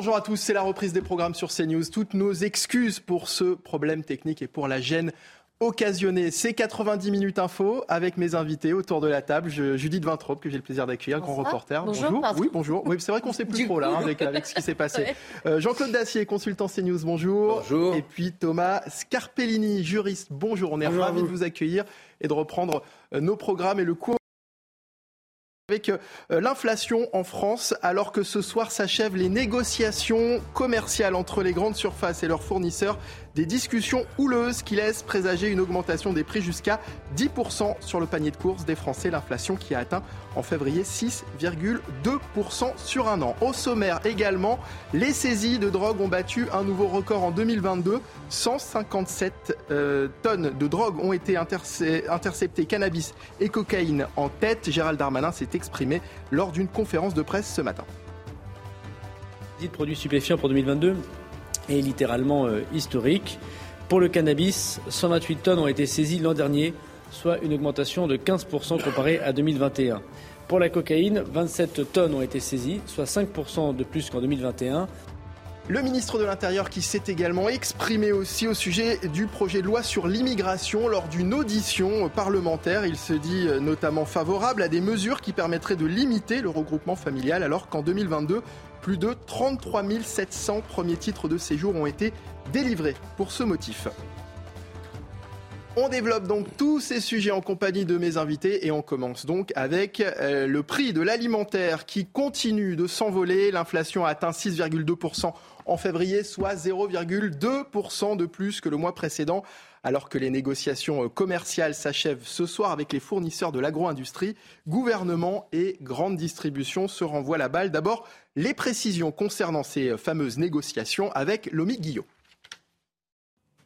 Bonjour à tous, c'est la reprise des programmes sur CNews. Toutes nos excuses pour ce problème technique et pour la gêne occasionnée. C'est 90 minutes info avec mes invités autour de la table. Judith Vintrop, que j'ai le plaisir d'accueillir, grand reporter. Bonjour. Oui, bonjour. Oui, c'est vrai qu'on sait plus trop là hein, avec, avec, ce qui s'est passé. Euh, Jean-Claude Dacier, consultant CNews, bonjour. Bonjour. Et puis Thomas Scarpellini, juriste, bonjour. On est ravis de vous accueillir et de reprendre euh, nos programmes et le cours avec euh, l'inflation en France, alors que ce soir s'achèvent les négociations commerciales entre les grandes surfaces et leurs fournisseurs des discussions houleuses qui laissent présager une augmentation des prix jusqu'à 10% sur le panier de courses des Français. L'inflation qui a atteint en février 6,2% sur un an. Au sommaire également, les saisies de drogue ont battu un nouveau record en 2022. 157 euh, tonnes de drogue ont été interceptées, cannabis et cocaïne en tête. Gérald Darmanin s'est exprimé lors d'une conférence de presse ce matin. de produits stupéfiants pour 2022 est littéralement euh, historique. Pour le cannabis, 128 tonnes ont été saisies l'an dernier, soit une augmentation de 15% comparée à 2021. Pour la cocaïne, 27 tonnes ont été saisies, soit 5% de plus qu'en 2021. Le ministre de l'Intérieur qui s'est également exprimé aussi au sujet du projet de loi sur l'immigration lors d'une audition parlementaire. Il se dit euh, notamment favorable à des mesures qui permettraient de limiter le regroupement familial alors qu'en 2022, plus de 33 700 premiers titres de séjour ont été délivrés pour ce motif. On développe donc tous ces sujets en compagnie de mes invités et on commence donc avec euh, le prix de l'alimentaire qui continue de s'envoler. L'inflation a atteint 6,2% en février, soit 0,2% de plus que le mois précédent. Alors que les négociations euh, commerciales s'achèvent ce soir avec les fournisseurs de l'agro-industrie, gouvernement et grande distribution se renvoient la balle. D'abord, les précisions concernant ces euh, fameuses négociations avec Lomi Guillot.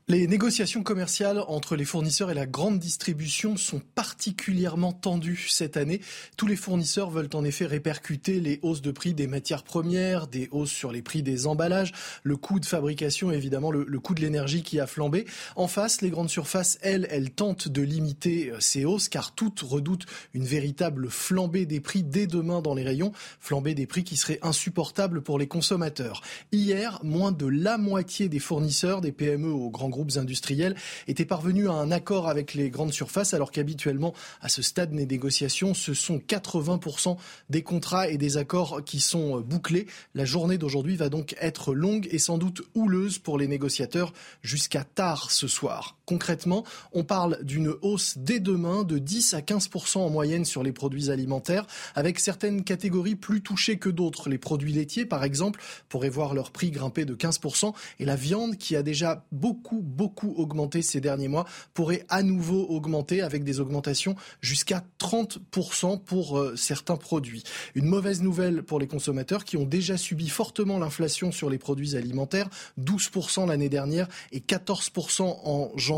Les négociations commerciales entre les fournisseurs et la grande distribution sont particulièrement tendues cette année. Tous les fournisseurs veulent en effet répercuter les hausses de prix des matières premières, des hausses sur les prix des emballages, le coût de fabrication, évidemment le, coût de l'énergie qui a flambé. En face, les grandes surfaces, elles, elles tentent de limiter euh, ces hausses car toutes redoutent une véritable flambée des prix dès demain dans les rayons, flambée des prix qui serait insupportable pour les consommateurs. Hier, moins de la moitié des fournisseurs des PME aux grands groupes industriels étaient parvenus à un accord avec les grandes surfaces, alors qu'habituellement, à ce stade des négociations, ce sont 80% des contrats et des accords qui sont bouclés. La journée d'aujourd'hui va donc être longue et sans doute houleuse pour les négociateurs jusqu'à tard ce soir. Concrètement, on parle d'une hausse dès demain de 10 à 15% en moyenne sur les produits alimentaires, avec certaines catégories plus touchées que d'autres. Les produits laitiers, par exemple, pourraient voir leur prix grimper de 15%, et la viande, qui a déjà beaucoup, beaucoup augmenté ces derniers mois, pourrait à nouveau augmenter avec des augmentations jusqu'à 30% pour euh, certains produits. Une mauvaise nouvelle pour les consommateurs qui ont déjà subi fortement l'inflation sur les produits alimentaires, 12% l'année dernière et 14% en janvier.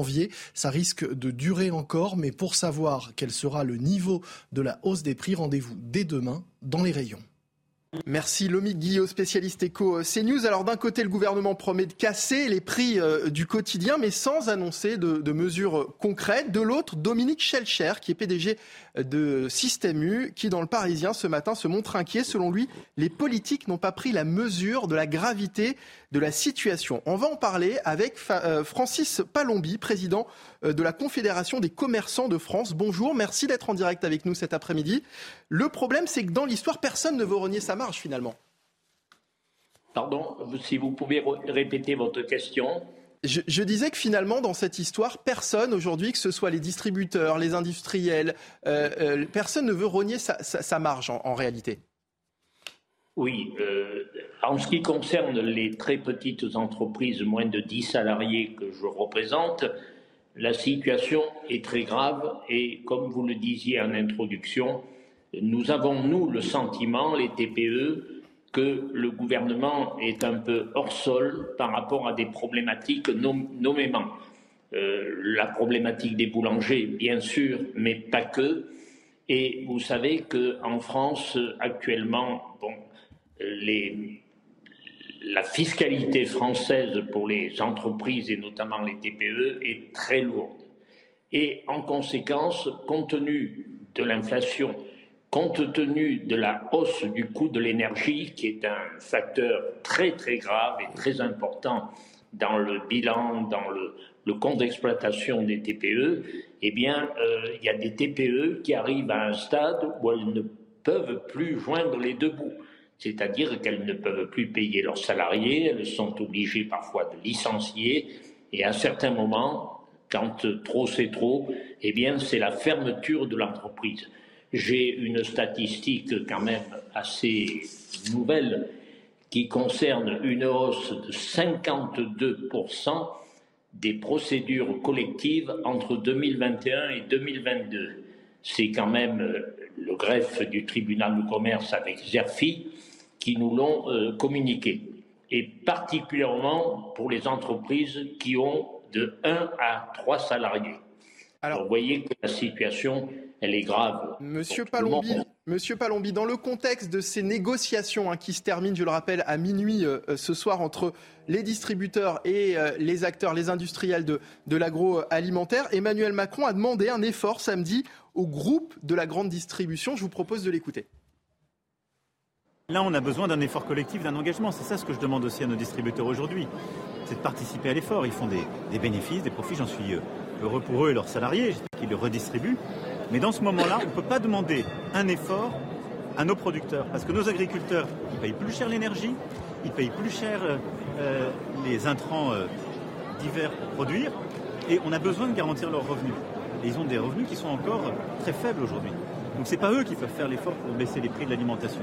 Ça risque de durer encore, mais pour savoir quel sera le niveau de la hausse des prix, rendez-vous dès demain dans les rayons. Merci Lomi Guillot, spécialiste éco CNews. Alors d'un côté, le gouvernement promet de casser les prix euh, du quotidien, mais sans annoncer de, mesures concrètes. De l'autre, Dominique Schelcher, qui est PDG de Système U, qui dans le Parisien ce matin se montre inquiet. Selon lui, les politiques n'ont pas pris la mesure de la gravité de la situation. On va en parler avec euh, Francis Palombi, président euh, de la Confédération des commerçants de France. Bonjour, merci d'être en direct avec nous cet après-midi. Le problème, c'est que dans l'histoire, personne ne veut renier sa marge finalement. Pardon, si vous pouvez répéter votre question. Je, disais que finalement, dans cette histoire, personne aujourd'hui, que ce soit les distributeurs, les industriels, euh, personne ne veut renier sa, marge en réalité. Oui, euh, en ce qui concerne les très petites entreprises, moins de 10 salariés que je représente, la situation est très grave et comme vous le disiez en introduction, nous avons, nous, le sentiment, les TPE, que le gouvernement est un peu hors sol par rapport à des problématiques nommément. Euh, la problématique des boulangers, bien sûr, mais pas que. Et vous savez qu'en France, actuellement, bon, la fiscalité française pour les entreprises et notamment les TPE est très lourde. Et en conséquence, compte tenu de l'inflation compte tenu de la hausse du coût de l'énergie, qui est un facteur très très grave et très important dans le bilan, dans le, compte d'exploitation des TPE, eh bien, euh, il y a des TPE qui arrivent à un stade où elles ne peuvent plus joindre les deux bouts. C'est-à-dire qu'elles ne peuvent plus payer leurs salariés, elles sont obligées parfois de licencier, et à certains moments, quand trop c'est trop, eh bien, c'est la fermeture de l'entreprise. J'ai une statistique quand même assez nouvelle qui concerne une hausse de 52% des procédures collectives entre 2021 et 2022. C'est quand même le greffe du tribunal de commerce avec Zerfi qui nous l'ont euh, communiqué, et particulièrement pour les entreprises qui ont de 1 à 3 salariés. Alors, vous voyez que la situation, elle est grave. Monsieur Palombi, Monsieur Palombi, dans le contexte de ces négociations hein, qui se terminent, je le rappelle, à minuit euh, euh, ce soir entre les distributeurs et euh, les acteurs, les industriels de, de l'agroalimentaire, Emmanuel Macron a demandé un effort samedi au groupe de la grande distribution. Je vous propose de l'écouter. Là, on a besoin d'un effort collectif, d'un engagement. C'est ça ce que je demande aussi à nos distributeurs aujourd'hui. C'est de participer à l'effort. Ils font des, des bénéfices, des profits. J'en suis heureux pour eux et leurs salariés. qu'ils le redistribuent. Mais dans ce moment-là, on ne peut pas demander un effort à nos producteurs. Parce que nos agriculteurs, ils payent plus cher l'énergie, ils payent plus cher euh, euh, les intrants euh, divers pour produire, et on a besoin de garantir leurs revenus. Ils ont des revenus qui sont encore très faibles aujourd'hui. Donc ce n'est pas eux qui peuvent faire l'effort pour baisser les prix de l'alimentation.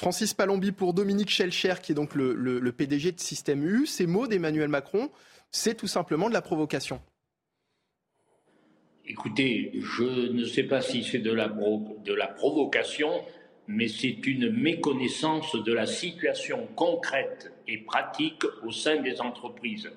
Francis Palombi pour Dominique Schelcher, qui est donc le, PDG de Système U. Ces mots d'Emmanuel Macron, c'est tout simplement de la provocation. Écoutez, je ne sais pas si c'est de la, de la provocation, mais c'est une méconnaissance de la situation concrète et pratique au sein des entreprises.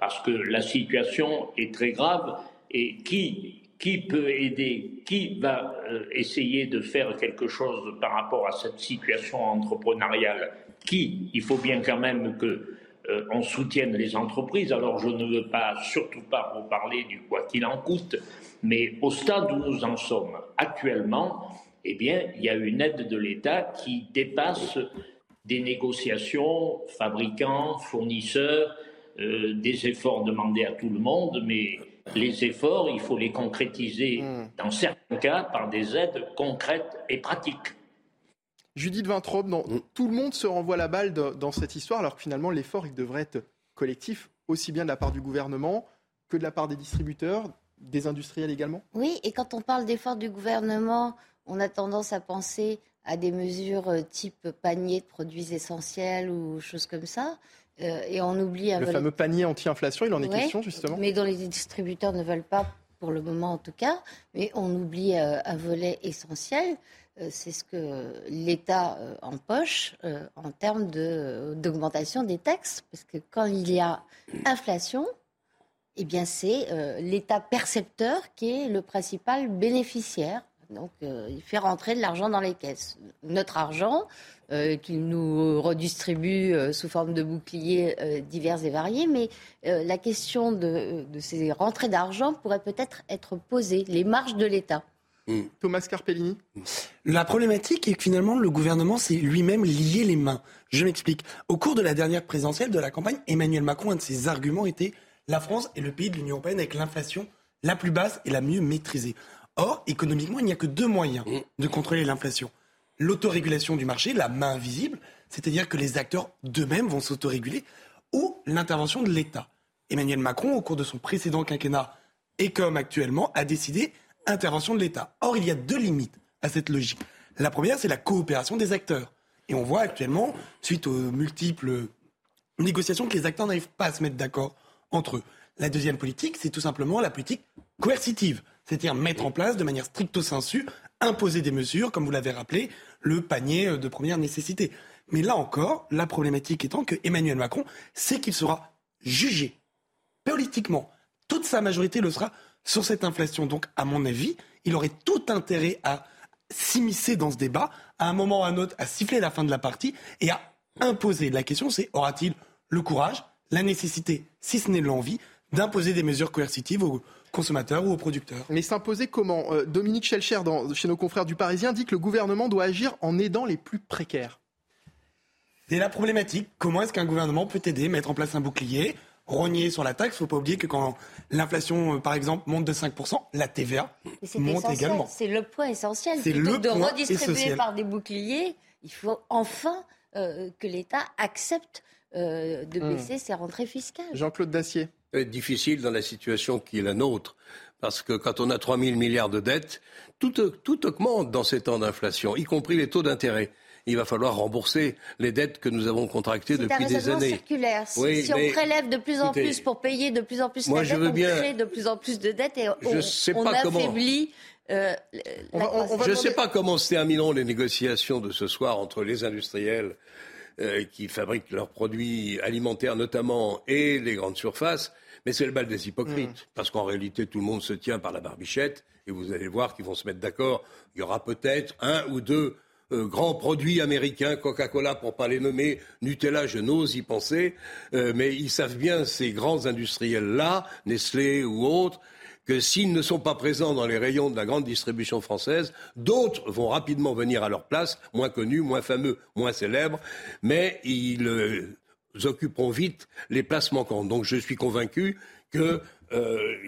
Parce que la situation est très grave et qui, qui peut aider, qui va euh, essayer de faire quelque chose par rapport à cette situation entrepreneuriale? Qui? Il faut bien quand même que euh, on soutienne les entreprises. Alors je ne veux pas, surtout pas vous parler du quoi qu'il en coûte, mais au stade où nous en sommes actuellement, eh bien, il y a une aide de l'État qui dépasse des négociations fabricants, fournisseurs, euh, des efforts demandés à tout le monde, mais les efforts, il faut les concrétiser hmm. dans certains cas par des aides concrètes et pratiques. Judith Vintraube, mm. tout le monde se renvoie la balle dans cette histoire, alors que finalement l'effort il devrait être collectif, aussi bien de la part du gouvernement que de la part des distributeurs, des industriels également? Oui, et quand on parle d'effort du gouvernement, on a tendance à penser à des mesures euh, type panier de produits essentiels ou choses comme ça. Euh, et on oublie le fameux panier anti-inflation, il en est question justement. Mais dont les distributeurs ne veulent pas, pour le moment en tout cas. Mais on oublie euh, un volet essentiel, euh, c'est ce que l'État empoche en termes d'augmentation des taxes. Parce que quand il y a inflation, eh bien c'est l'État percepteur qui est le principal bénéficiaire. Donc il fait rentrer de l'argent dans les caisses. Notre argent, qu'il nous redistribue sous forme de boucliers divers et variés. Mais la question de, de ces rentrées d'argent pourrait peut-être être posée, les marges de l'État. Mm. Thomas Carpellini La problématique est que finalement, le gouvernement s'est lui-même lié les mains. Je m'explique. Au cours de la dernière présidentielle de la campagne, Emmanuel Macron, un de ses arguments était la France est le pays de l'Union européenne avec l'inflation la plus basse et la mieux maîtrisée. Or, économiquement, il n'y a que deux moyens de contrôler l'inflation. L'autorégulation du marché, la main invisible, c'est-à-dire que les acteurs d'eux-mêmes vont s'autoréguler, ou l'intervention de l'État. Emmanuel Macron, au cours de son précédent quinquennat, et comme actuellement, a décidé intervention de l'État. Or, il y a deux limites à cette logique. La première, c'est la coopération des acteurs. Et on voit actuellement, suite aux multiples négociations, que les acteurs n'arrivent pas à se mettre d'accord entre eux. La deuxième politique, c'est tout simplement la politique coercitive, c'est-à-dire mettre en place de manière stricto sensu, imposer des mesures, comme vous l'avez rappelé, le panier de première nécessité. Mais là encore, la problématique étant que Emmanuel Macron sait qu'il sera jugé politiquement. Toute sa majorité le sera sur cette inflation. Donc, à mon avis, il aurait tout intérêt à s'immiscer dans ce débat, à un moment ou à un autre, à siffler la fin de la partie et à imposer. La question, c'est aura-t-il le courage, la nécessité, si ce n'est l'envie, d'imposer des mesures coercitives aux consommateurs ou aux producteurs. Mais s'imposer comment? Euh, Dominique Schelcher, chez nos confrères du Parisien, dit que le gouvernement doit agir en aidant les plus précaires. C'est la problématique. Comment est-ce qu'un gouvernement peut aider, mettre en place un bouclier, rogner sur la taxe? Il ne faut pas oublier que quand l'inflation, euh, par exemple, monte de 5%, la TVA monte également. C'est le point essentiel. C'est le de redistribuer par des boucliers, il faut enfin euh, que l'État accepte euh, de hmm. baisser ses rentrées fiscales. Jean-Claude Dacier. Difficile dans la situation qui est la nôtre. Parce que quand on a 3 000 milliards de dettes, tout, tout augmente dans ces temps d'inflation, y compris les taux d'intérêt il va falloir rembourser les dettes que nous avons contractées depuis des années. circulaire. Si, on prélève de plus en plus pour payer de plus en plus de dettes, on crée de plus en plus de dettes et on, affaiblit. Euh, je ne sais pas comment se termineront les négociations de ce soir entre les industriels euh, qui fabriquent leurs produits alimentaires notamment et les grandes surfaces. Mais c'est le bal des hypocrites, mm. parce qu'en réalité, tout le monde se tient par la barbichette, et vous allez voir qu'ils vont se mettre d'accord. Il y aura peut-être un ou deux euh, grands produits américains, Coca-Cola pour pas les nommer, Nutella, je n'ose y penser, euh, mais ils savent bien, ces grands industriels-là, Nestlé ou autres, que s'ils ne sont pas présents dans les rayons de la grande distribution française, d'autres vont rapidement venir à leur place, moins connus, moins fameux, moins célèbres, mais ils euh, occuperont vite les places manquantes. Donc je suis convaincu qu'il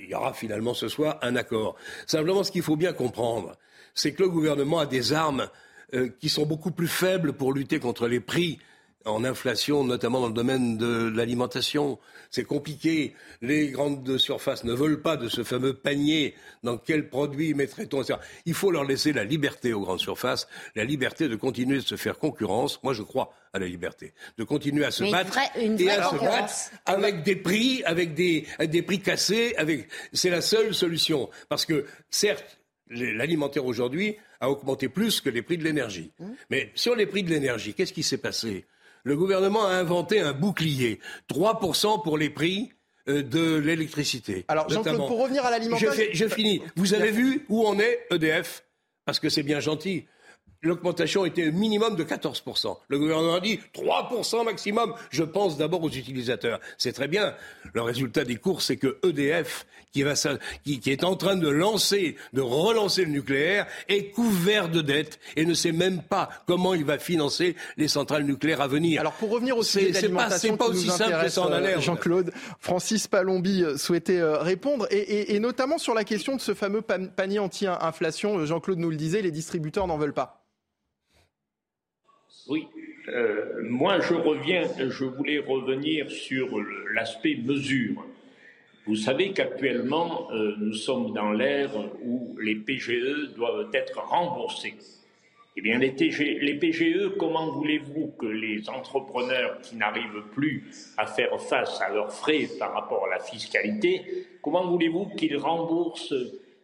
y aura finalement ce soir un accord. Simplement, ce qu'il faut bien comprendre, c'est que le gouvernement a des armes euh, qui sont beaucoup plus faibles pour lutter contre les prix en inflation, notamment dans le domaine de l'alimentation. C'est compliqué. Les grandes surfaces ne veulent pas de ce fameux panier. Dans quel produit mettrait-on Il faut leur laisser la liberté aux grandes surfaces, la liberté de continuer de se faire concurrence. Moi, je crois à la liberté, de continuer à se battre et à se battre avec des prix, avec des, avec des prix cassés. Avec... C'est la seule solution. Parce que, certes, l'alimentaire aujourd'hui a augmenté plus que les prix de l'énergie. Mmh. Mais sur les prix de l'énergie, qu'est-ce qui s'est passé? Le gouvernement a inventé un bouclier, 3% pour les prix euh, de l'électricité. Alors, Jean-Claude, pour revenir à l'alimentation... Je, finis. Vous avez vu où on est EDF Parce que c'est bien gentil l'augmentation était minimum de 14%. Le gouvernement a dit 3% maximum. Je pense d'abord aux utilisateurs. C'est très bien. Le résultat des cours, c'est que EDF, qui, va, qui, qui, est en train de lancer, de relancer le nucléaire, est couvert de dettes et ne sait même pas comment il va financer les centrales nucléaires à venir. Alors pour revenir au sujet de l'alimentation, pas, aussi simple que ça en a Jean-Claude, Francis Palombi euh, souhaitait euh, répondre et, et, et notamment sur la question de ce fameux panier anti-inflation. Jean-Claude nous le disait, les distributeurs n'en veulent pas. Oui, euh, moi je reviens, je voulais revenir sur l'aspect mesure. Vous savez qu'actuellement, euh, nous sommes dans l'ère où les PGE doivent être remboursés. Eh bien, les, les PGE, comment voulez-vous que les entrepreneurs qui n'arrivent plus à faire face à leurs frais par rapport à la fiscalité, comment voulez-vous qu'ils remboursent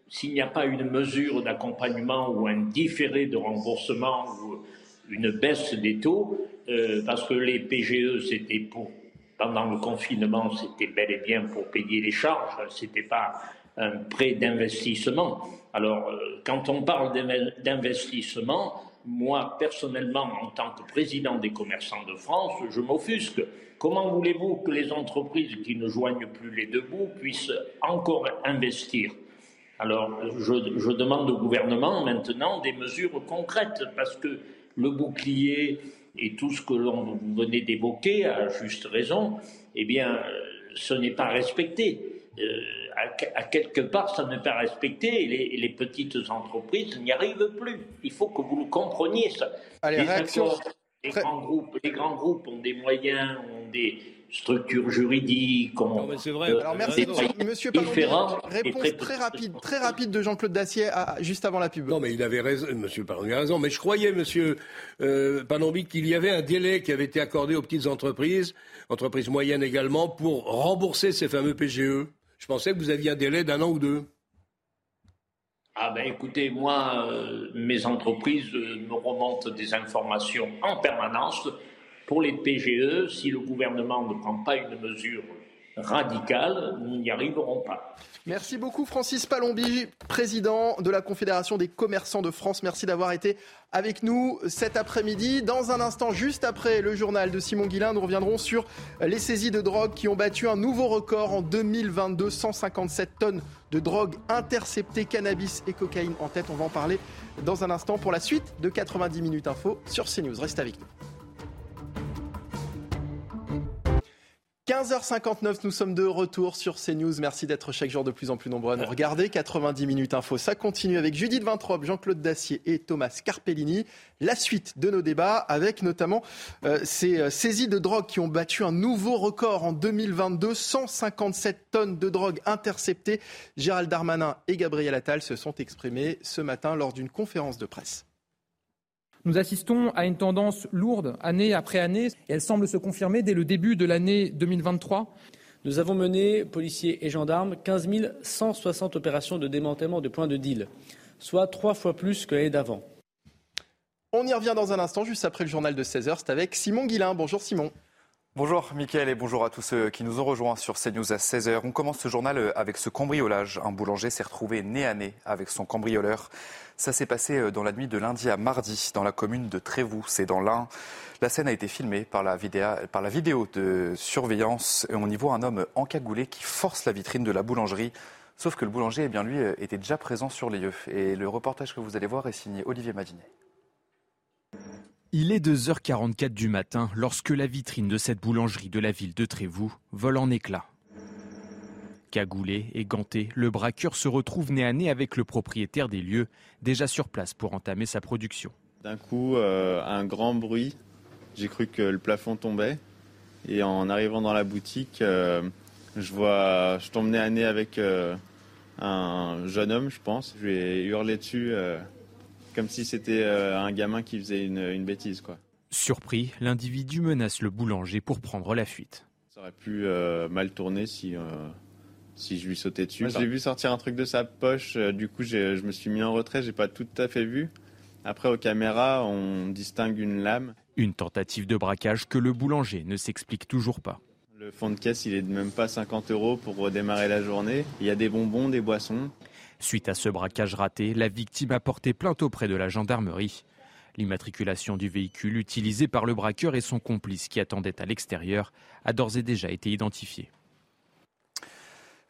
s'il n'y a pas une mesure d'accompagnement ou un différé de remboursement ou une baisse des taux, euh, parce que les PGE, c'était pour, pendant le confinement, c'était bel et bien pour payer les charges, c'était pas un prêt d'investissement. Alors, euh, quand on parle d'investissement, moi, personnellement, en tant que président des commerçants de France, je m'offusque. Comment voulez-vous que les entreprises qui ne joignent plus les deux bouts puissent encore investir? Alors, je, je, demande au gouvernement maintenant des mesures concrètes, parce que le bouclier et tout ce que l'on venait d'évoquer, à juste raison, eh bien, euh, ce n'est pas respecté. Euh, à, quelque part, ça n'est pas respecté et les, petites entreprises n'y arrivent plus. Il faut que vous le compreniez, ça. les, grands groupes, les grands groupes ont des moyens, ont des, structure juridique. Non, mais c'est vrai. Euh, Alors merci, Monsieur Réponse très rapide, très rapide de Jean-Claude Dacier juste avant la pub. Non, mais il avait raison, Monsieur Palombi a raison. Mais je croyais, Monsieur euh, qu'il y avait un délai qui avait été accordé aux petites entreprises, entreprises moyennes également, pour rembourser ces fameux PGE. Je pensais que vous aviez un délai d'un an ou deux. Ah ben écoutez, moi, euh, mes entreprises euh, me remontent des informations en permanence pour les PGE, si le gouvernement ne prend pas une mesure radicales, nous n'y arriverons pas. Merci beaucoup Francis Palombi, président de la Confédération des commerçants de France. Merci d'avoir été avec nous cet après-midi. Dans un instant, juste après le journal de Simon Guillain, nous reviendrons sur les saisies de drogue qui ont battu un nouveau record en 2022. 157 tonnes de drogue interceptées, cannabis et cocaïne en tête. On va en parler dans un instant pour la suite de 90 minutes info sur CNews. Reste avec nous. 15h59, nous sommes de retour sur CNews. Merci d'être chaque jour de plus en plus nombreux à nous regarder. 90 minutes info, ça continue avec Judith Vintrop, Jean-Claude Dacier et Thomas Carpellini. La suite de nos débats avec notamment euh, ces euh, saisies de drogue qui ont battu un nouveau record en 2022. 157 tonnes de drogue interceptées. Gérald Darmanin et Gabriel Attal se sont exprimés ce matin lors d'une conférence de presse. Nous assistons à une tendance lourde année après année et elle semble se confirmer dès le début de l'année 2023. Nous avons mené, policiers et gendarmes, 15 160 opérations de démantèlement de points de deal, soit trois fois plus que l'année d'avant. On y revient dans un instant, juste après le journal de 16h. C'est avec Simon Guillain. Bonjour Simon. Bonjour Mickaël et bonjour à tous ceux qui nous ont rejoints sur CNews à 16h. On commence ce journal avec ce cambriolage. Un boulanger s'est retrouvé nez à nez avec son cambrioleur. Ça s'est passé euh, dans la nuit de lundi à mardi dans la commune de Trévoux, c'est dans l'Ain. La scène a été filmée par la, vidéo, de surveillance on y voit un homme encagoulé qui force la vitrine de la boulangerie. Sauf que le boulanger, eh bien, lui, euh, était déjà présent sur les lieux. Et le reportage que vous allez voir est signé Olivier Madinet. Il est 2h44 du matin lorsque la vitrine de cette boulangerie de la ville de Trévoux vole en éclats. Cagoulé et ganté, le braqueur se retrouve nez à nez avec le propriétaire des lieux, déjà sur place pour entamer sa production. D'un coup, euh, un grand bruit. J'ai cru que le plafond tombait. Et en arrivant dans la boutique, euh, je vois, je tombe nez à nez avec euh, un jeune homme, je pense. Je lui ai hurlé dessus comme si c'était un gamin qui faisait une, une bêtise, quoi. Surpris, l'individu menace le boulanger pour prendre la fuite. Ça aurait pu mal tourner si si je lui sautais dessus. J'ai vu sortir un truc de sa poche, euh, du coup je me suis mis en retrait, j'ai pas tout à fait vu. Après aux caméras, on distingue une lame. Une tentative de braquage que le boulanger ne s'explique toujours pas. Le fond de caisse, il est de même pas 50 euros pour redémarrer la journée. Il y a des bonbons, des boissons. Suite à ce braquage raté, la victime a porté plainte auprès de la gendarmerie. L'immatriculation du véhicule utilisé par le braqueur et son complice qui attendait à l'extérieur a d'ores et déjà été identifiée.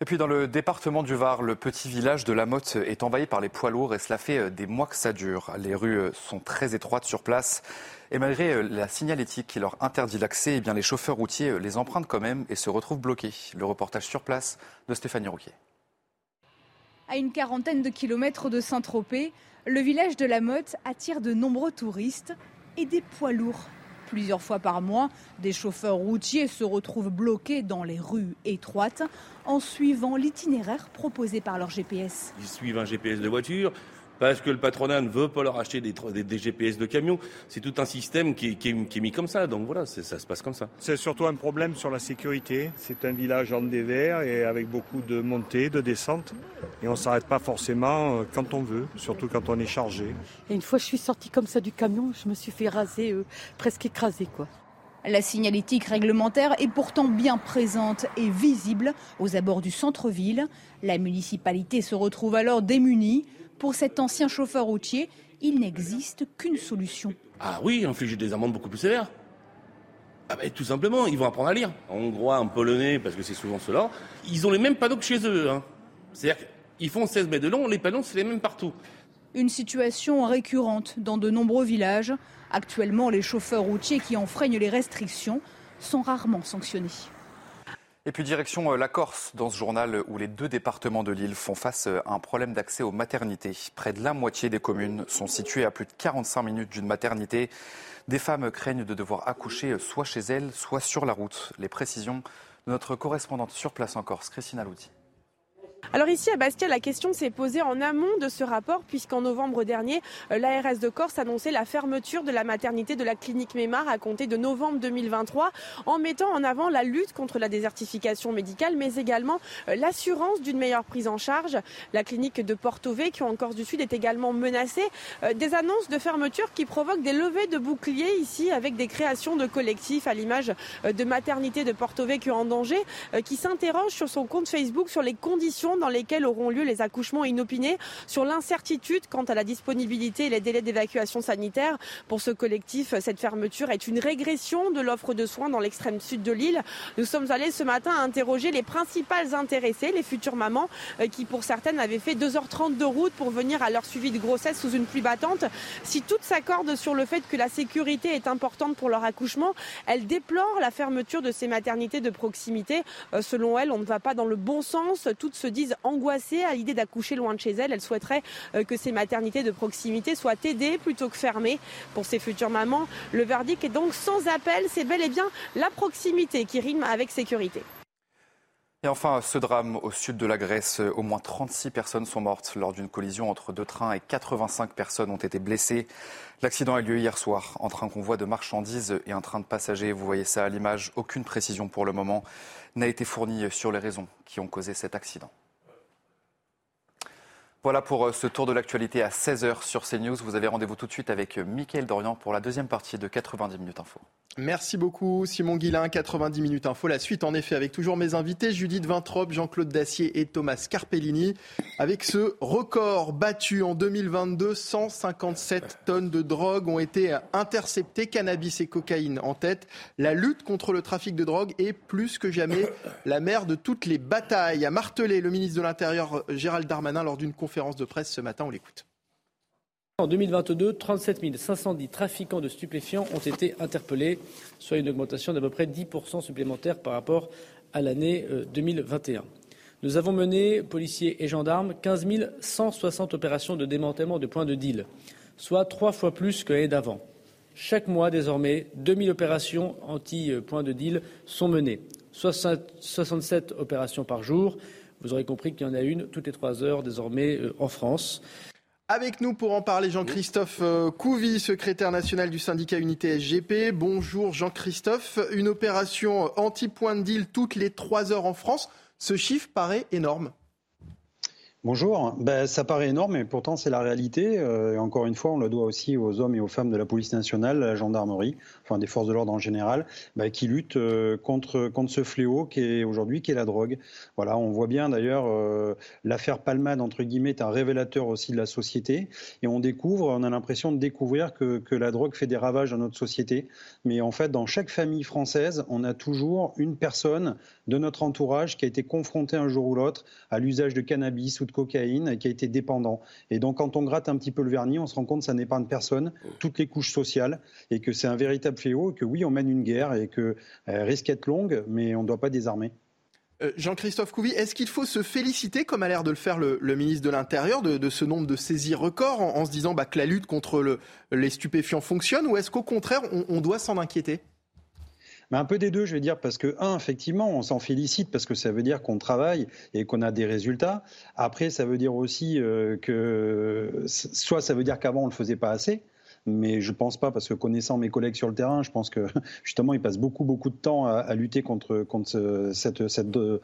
Et puis dans le département du Var, le petit village de La Motte est envahi par les poids lourds et cela fait euh, des mois que ça dure. Les rues euh, sont très étroites sur place et malgré euh, la signalétique qui leur interdit l'accès, eh les chauffeurs routiers les empruntent quand même et se retrouvent bloqués. Le reportage sur place de Stéphanie Rouquier. À une quarantaine de kilomètres de Saint-Tropez, le village de La Motte attire de nombreux touristes et des poids lourds Plusieurs fois par mois, des chauffeurs routiers se retrouvent bloqués dans les rues étroites en suivant l'itinéraire proposé par leur GPS. Ils suivent un GPS de voiture, parce que le patronat ne veut pas leur acheter des, GPS de camions. C'est tout un système qui est, mis comme ça. Donc voilà, ça se passe comme ça. C'est surtout un problème sur la sécurité. C'est un village en dévers et avec beaucoup de montées, de descentes. Et on ne s'arrête pas forcément euh, quand on veut, surtout quand on est chargé. Et une fois je suis sortie comme ça du camion, je me suis fait raser, euh, presque écraser quoi. La signalétique réglementaire est pourtant bien présente et visible aux abords du centre-ville. La municipalité se retrouve alors démunie. Pour cet ancien chauffeur routier, il n'existe qu'une solution. Ah oui, infliger des amendes beaucoup plus sévères. Ah ben, tout simplement, ils vont apprendre à lire. En hongrois, en polonais, parce que c'est souvent cela. Ils ont les mêmes panneaux que chez eux. Hein. C'est-à-dire qu'ils font 16 mètres de long, les panneaux, c'est les mêmes partout. Une situation récurrente dans de nombreux villages. Actuellement, les chauffeurs routiers qui enfreignent les restrictions sont rarement sanctionnés. Et puis direction euh, la Corse, dans ce journal où les deux départements de l'île font face euh, à un problème d'accès aux maternités. Près de la moitié des communes sont situées à plus de 45 minutes d'une maternité. Des femmes craignent de devoir accoucher euh, soit chez elles, soit sur la route. Les précisions de notre correspondante sur place en Corse, Christina Louti. Alors ici à Bastia, la question s'est posée en amont de ce rapport puisqu'en novembre dernier, euh, l'ARS de Corse annonçait la fermeture de la maternité de la clinique Mémar à compter de novembre 2023 en mettant en avant la lutte contre la désertification médicale mais également euh, l'assurance d'une meilleure prise en charge. La clinique de Porto Vecchio en Corse du Sud est également menacée. Euh, des annonces de fermeture qui provoquent des levées de boucliers ici avec des créations de collectifs à l'image de maternité de Porto Vecchio en danger qui s'interroge sur son compte Facebook sur les conditions dans lesquels auront lieu les accouchements inopinés, sur l'incertitude quant à la disponibilité et les délais d'évacuation sanitaire. Pour ce collectif, cette fermeture est une régression de l'offre de soins dans l'extrême sud de l'île. Nous sommes allés ce matin interroger les principales intéressées, les futures mamans, euh, qui pour certaines avaient fait 2h30 de route pour venir à leur suivi de grossesse sous une pluie battante. Si toutes s'accordent sur le fait que la sécurité est importante pour leur accouchement, elles déplorent la fermeture de ces maternités de proximité. Euh, selon elles, on ne va pas dans le bon sens. Toutes se disent angoissée à l'idée d'accoucher loin de chez elle. Elle souhaiterait euh, que ces maternités de proximité soient aidées plutôt que fermées. Pour ses futures mamans, le verdict est donc sans appel. C'est bel et bien la proximité qui rime avec sécurité. Et enfin, ce drame au sud de la Grèce, au moins 36 personnes sont mortes lors d'une collision entre deux trains et 85 personnes ont été blessées. L'accident a eu lieu hier soir entre un convoi de marchandises et un train de passagers. Vous voyez ça à l'image. Aucune précision pour le moment n'a été fournie sur les raisons qui ont causé cet accident. Voilà pour euh, ce tour de l'actualité à 16h sur CNews. Vous avez rendez-vous tout de suite avec euh, Mickaël Dorian pour la deuxième partie de 90 minutes info. Merci beaucoup Simon Guillain, 90 minutes info. La suite en effet avec toujours mes invités Judith Vintrop, Jean-Claude Dacier et Thomas Carpellini. Avec ce record battu en 2022, 157 tonnes de drogue ont été interceptées, cannabis et cocaïne en tête. La lutte contre le trafic de drogue est plus que jamais la mère de toutes les batailles. A martelé le ministre de l'Intérieur Gérald Darmanin lors d'une conférence de presse ce matin. On l'écoute. En 2022, 37 510 trafiquants de stupéfiants ont été interpellés, soit une augmentation d'à peu près 10% supplémentaire par rapport à l'année 2021. Euh, Nous avons mené, policiers et gendarmes, 15 160 opérations de démantèlement de points de deal, soit trois fois plus que l'année d'avant. Chaque mois, désormais, 2000 opérations anti-points de deal sont menées, 67 opérations par jour. Vous aurez compris qu'il y en a une toutes les trois heures désormais euh, en France. Avec nous pour en parler, Jean-Christophe euh, Couvi, secrétaire national du syndicat Unité SGP. Bonjour Jean-Christophe. Une opération anti-point de deal toutes les trois heures en France. Ce chiffre paraît énorme. Bonjour. Ben, ça paraît énorme, mais pourtant c'est la réalité. Euh, et encore une fois, on le doit aussi aux hommes et aux femmes de la police nationale, la gendarmerie, enfin des forces de l'ordre en général, ben, qui luttent euh, contre contre ce fléau qui est aujourd'hui qui est la drogue. Voilà, on voit bien d'ailleurs euh, l'affaire Palmade entre guillemets est un révélateur aussi de la société. Et on découvre, on a l'impression de découvrir que, que la drogue fait des ravages dans notre société. Mais en fait, dans chaque famille française, on a toujours une personne de notre entourage qui a été confrontée un jour ou l'autre à l'usage de cannabis ou de cocaïne et qui a été dépendant. Et donc, quand on gratte un petit peu le vernis, on se rend compte que ça n'épargne personne, toutes les couches sociales, et que c'est un véritable fléau, et que oui, on mène une guerre, et qu'elle risque d'être longue, mais on ne doit pas désarmer. Euh, Jean-Christophe Couvi, est-ce qu'il faut se féliciter, comme a l'air de le faire le, ministre de l'Intérieur, de, ce nombre de saisies records en, se disant bah, que la lutte contre les stupéfiants fonctionne, ou est-ce qu'au contraire, on doit s'en inquiéter? Mais un peu des deux, je vais dire, parce que, un, effectivement, on s'en félicite parce que ça veut dire qu'on travaille et qu'on a des résultats. Après, ça veut dire aussi euh, que, soit ça veut dire qu'avant, on ne le faisait pas assez, mais je ne pense pas, parce que connaissant mes collègues sur le terrain, je pense que justement, ils passent beaucoup, beaucoup de temps à, lutter contre, contre cette, cette, euh,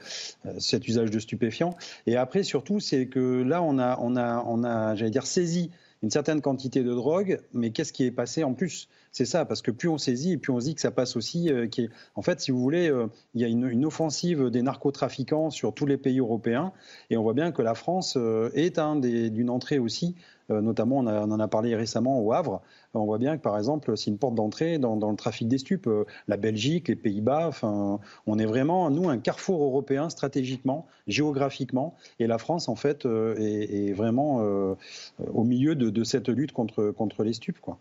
cet usage de stupéfiants. Et après, surtout, c'est que là, on a, on a, on a j'allais dire, saisi une certaine quantité de drogue, mais qu'est-ce qui est passé en plus? C'est ça, parce que plus on saisit, et plus on se dit que ça passe aussi. Euh, qui est... En fait, si vous voulez, euh, il y a une, offensive des narcotrafiquants sur tous les pays européens, et on voit bien que la France est un d'une entrée aussi notamment, on, en a parlé récemment au Havre. On voit bien que, par exemple, c'est une porte d'entrée dans, le trafic des stupes. La Belgique, les Pays-Bas, on est vraiment, nous, un carrefour européen stratégiquement, géographiquement. Et la France, en fait, est, vraiment au milieu de de, cette lutte contre, contre les stupes. Quoi.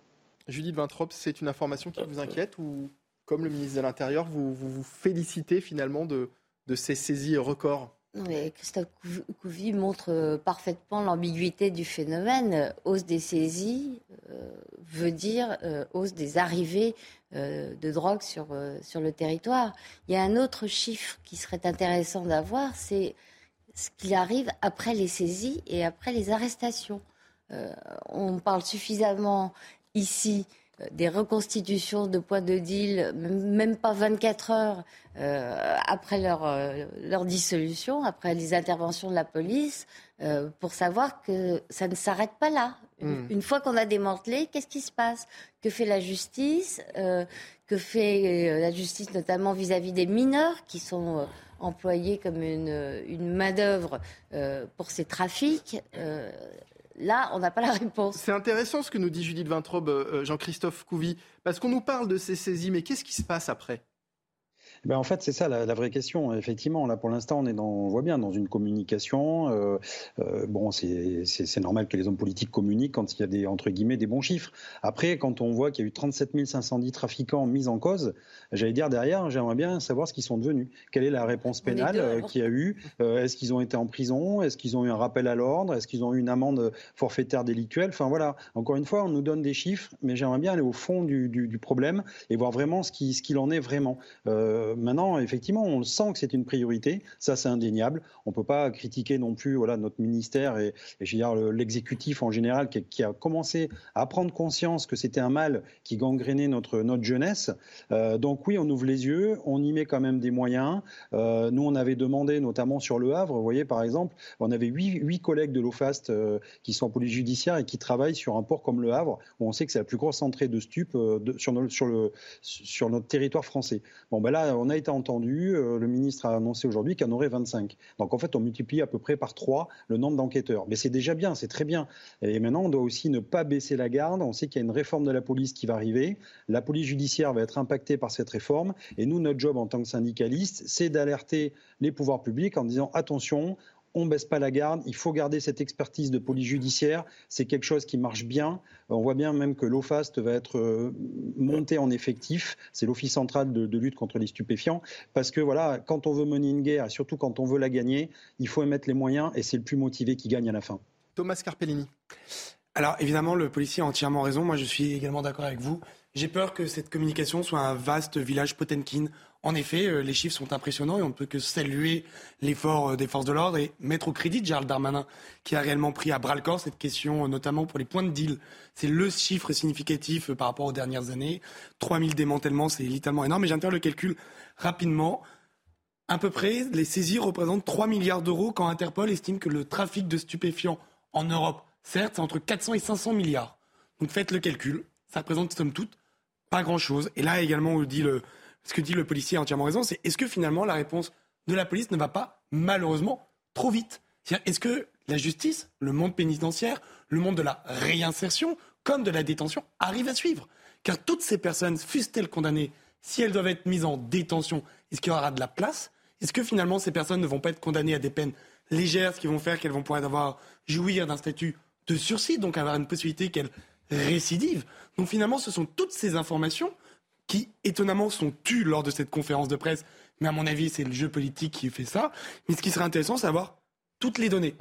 Judith Vintrop, c'est une information qui vous inquiète ou, comme le ministre de l'Intérieur, vous, vous, félicitez finalement de, de ces saisies records? Christophe Couvi montre euh, parfaitement l'ambiguïté du phénomène. Hausse des saisies euh, veut dire euh, hausse des arrivées de drogue sur, sur le territoire. Il y a un autre chiffre qui serait intéressant d'avoir, c'est ce qui arrive après les saisies et après les arrestations. Euh, on parle suffisamment ici euh, des reconstitutions de points de deal, même pas 24 heures euh, après leur, leur, dissolution, après les interventions de la police, pour savoir que ça ne s'arrête pas là. Une, hmm. fois qu'on a démantelé, qu'est-ce qui se passe? Que fait la justice Que fait la justice notamment vis-à-vis des mineurs qui sont employés comme une, une main-d'œuvre pour ces trafics Là, on n'a pas la réponse. C'est intéressant ce que nous dit Judith Vintraube, euh, Jean-Christophe Couvi, parce qu'on nous parle de ces saisies, mais qu'est-ce qui se passe après? Ben en fait, c'est ça la, vraie question. Effectivement, là pour l'instant, on est dans, on voit bien dans une communication. Euh, euh, bon, c'est normal que les hommes politiques communiquent quand il y a des entre guillemets des bons chiffres. Après, quand on voit qu'il y a eu 37 510 trafiquants mis en cause, j'allais dire derrière, j'aimerais bien savoir ce qu'ils sont devenus. Quelle est la réponse pénale euh, qu'il y a eu Est-ce qu'ils ont été en prison Est-ce qu'ils ont eu un rappel à l'ordre Est-ce qu'ils ont eu une amende forfaitaire délictuelle? Enfin voilà. Encore une fois, on nous donne des chiffres, mais j'aimerais bien aller au fond du, du, du problème et voir vraiment ce qu'il ce qu'il en est vraiment. Euh, maintenant, effectivement, on sent que c'est une priorité. Ça, c'est indéniable. On ne peut pas critiquer non plus voilà, notre ministère et, je l'exécutif en général qui, a commencé à prendre conscience que c'était un mal qui gangrénait notre, notre jeunesse. Euh, donc oui, on ouvre les yeux, on y met quand même des moyens. Euh, nous, on avait demandé, notamment sur Le Havre, vous voyez, par exemple, on avait huit, collègues de l'OFAST euh, qui sont en police judiciaire et qui travaillent sur un port comme Le Havre, où on sait que c'est la plus grosse entrée de stupes sur, sur, sur notre territoire français. Bon, ben là, on a été entendu. Euh, le ministre a annoncé aujourd'hui qu'il y en aurait 25. Donc en fait, on multiplie à peu près par 3 le nombre d'enquêteurs. Mais c'est déjà bien, c'est très bien. Et maintenant, on doit aussi ne pas baisser la garde. On sait qu'il y a une réforme de la police qui va arriver. La police judiciaire va être impactée par cette réforme. Et nous, notre job en tant que syndicaliste, c'est d'alerter les pouvoirs publics en disant attention, on ne baisse pas la garde, il faut garder cette expertise de police judiciaire, c'est quelque chose qui marche bien. On voit bien même que l'OFAST va être euh, monté en effectif, c'est l'Office central de, lutte contre les stupéfiants, parce que voilà, quand on veut mener une guerre, et surtout quand on veut la gagner, il faut émettre les moyens, et c'est le plus motivé qui gagne à la fin. Thomas Carpellini. Alors évidemment, le policier a entièrement raison, moi je suis également d'accord avec vous. J'ai peur que cette communication soit un vaste village Potemkin en effet, euh, les chiffres sont impressionnants et on ne peut que saluer l'effort euh, des forces de l'ordre et mettre au crédit Gérald Darmanin qui a réellement pris à bras le corps cette question, euh, notamment pour les points de deal. C'est le chiffre significatif par rapport aux dernières années. 3000 démantèlements, c'est littéralement énorme. Mais j'interroge le calcul rapidement. À peu près, les saisies représentent 3 milliards d'euros quand Interpol estime que le trafic de stupéfiants en Europe, certes, c'est entre 400 et 500 milliards. Donc faites le calcul. Ça représente, somme toute, pas grand-chose. Et là également, on dit le, ce que dit le policier a entièrement raison, c'est est-ce que finalement la réponse de la police ne va pas malheureusement trop vite? Est-ce que la justice, le monde pénitentiaire, le monde de la réinsertion, comme de la détention, arrive à suivre? Car toutes ces personnes, fussent-elles condamnées, si elles doivent être mises en détention, est-ce qu'il y aura de la place? Est-ce que finalement ces personnes ne vont pas être condamnées à des peines légères, ce qui vont faire qu'elles vont pouvoir avoir, jouir d'un statut de sursis, donc avoir une possibilité qu'elles récidivent? Donc finalement, ce sont toutes ces informations qui étonnamment sont tus lors de cette conférence de presse. Mais à mon avis, c'est le jeu politique qui fait ça. Mais ce qui serait intéressant, c'est d'avoir toutes les données.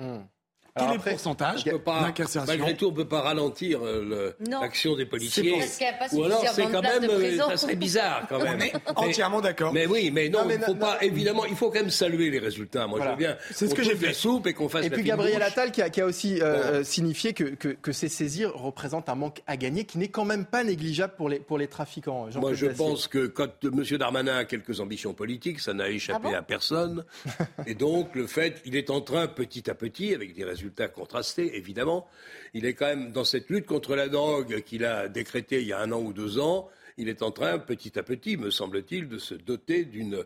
Hmm. Quel est le pourcentage d'incarcération Malgré tout, on ne peut pas ralentir euh, l'action des policiers. Parce qu'il n'y a pas Ou alors, c'est quand même, euh, ça serait bizarre quand même. entièrement d'accord. Mais oui, mais non, il faut pas. Évidemment, il faut quand même saluer les résultats. Moi, je veux bien. C'est ce que j'ai fait. soupe et qu'on fasse. Et puis Gabriel Attal qui a, aussi euh, signifié que, que, ces saisies représentent un manque à gagner qui n'est quand même pas négligeable pour les pour les trafiquants. Moi, je pense que quand M. Darmanin a quelques ambitions politiques, ça n'a échappé ah à personne. et donc, le fait, il est en train petit à petit, avec des résultats résultats évidemment. Il est quand même dans cette lutte contre la drogue qu'il a décrétée il y a un an ou deux ans. Il est en train, petit à petit, me semble-t-il, de se doter d'une,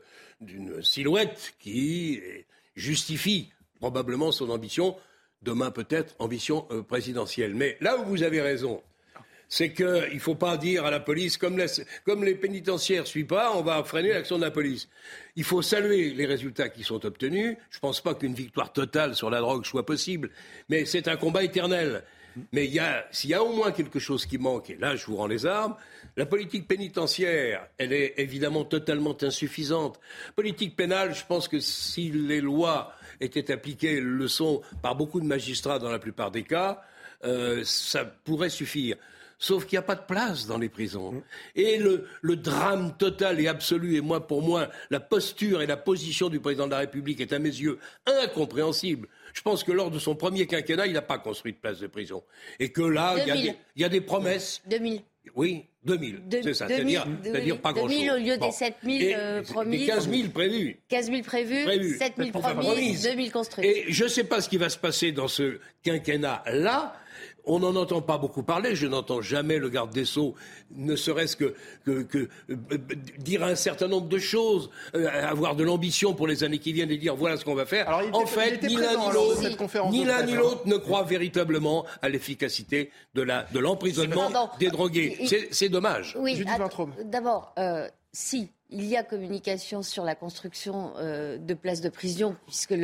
silhouette qui justifie probablement son ambition, demain peut-être ambition euh, présidentielle. Mais là où vous avez raison, c'est qu'il ne faut pas dire à la police, comme, les pénitentiaires ne suivent pas, on va freiner l'action de la police. Il faut saluer les résultats qui sont obtenus. Je ne pense pas qu'une victoire totale sur la drogue soit possible, mais c'est un combat éternel. Mais s'il y a au moins quelque chose qui manque, et là je vous rends les armes, la politique pénitentiaire, elle est évidemment totalement insuffisante. Politique pénale, je pense que si les lois étaient appliquées, le sont par beaucoup de magistrats dans la plupart des cas, euh, ça pourrait suffire. Sauf qu'il n'y a pas de place dans les prisons. Mmh. Et le, le, drame total et absolu, et moi pour moi, la posture et la position du président de la République est à mes yeux incompréhensible. Je pense que lors de son premier quinquennat, il n'a pas construit de place de prison. Et que là, il y, y, a des promesses. 2000. Oui, 2000, c'est ça. C'est-à-dire pas grand-chose. 2000 au lieu des 7000 euh, promis. Des 15 000 prévus. 15 000 prévus, prévus. 7 000 promis, 2000 construits. Et je ne sais pas ce qui va se passer dans ce quinquennat-là, on n'en entend pas beaucoup parler. Je n'entends jamais le garde des Sceaux, ne serait-ce que, euh, dire un certain nombre de choses, euh, avoir de l'ambition pour les années qui viennent et dire voilà ce qu'on va faire. en fait, ni l'un ni l'autre ne croit véritablement à l'efficacité de l'emprisonnement des drogués. C'est dommage. Oui, d'abord, euh, si il y a communication sur la construction euh, de places de prison, puisque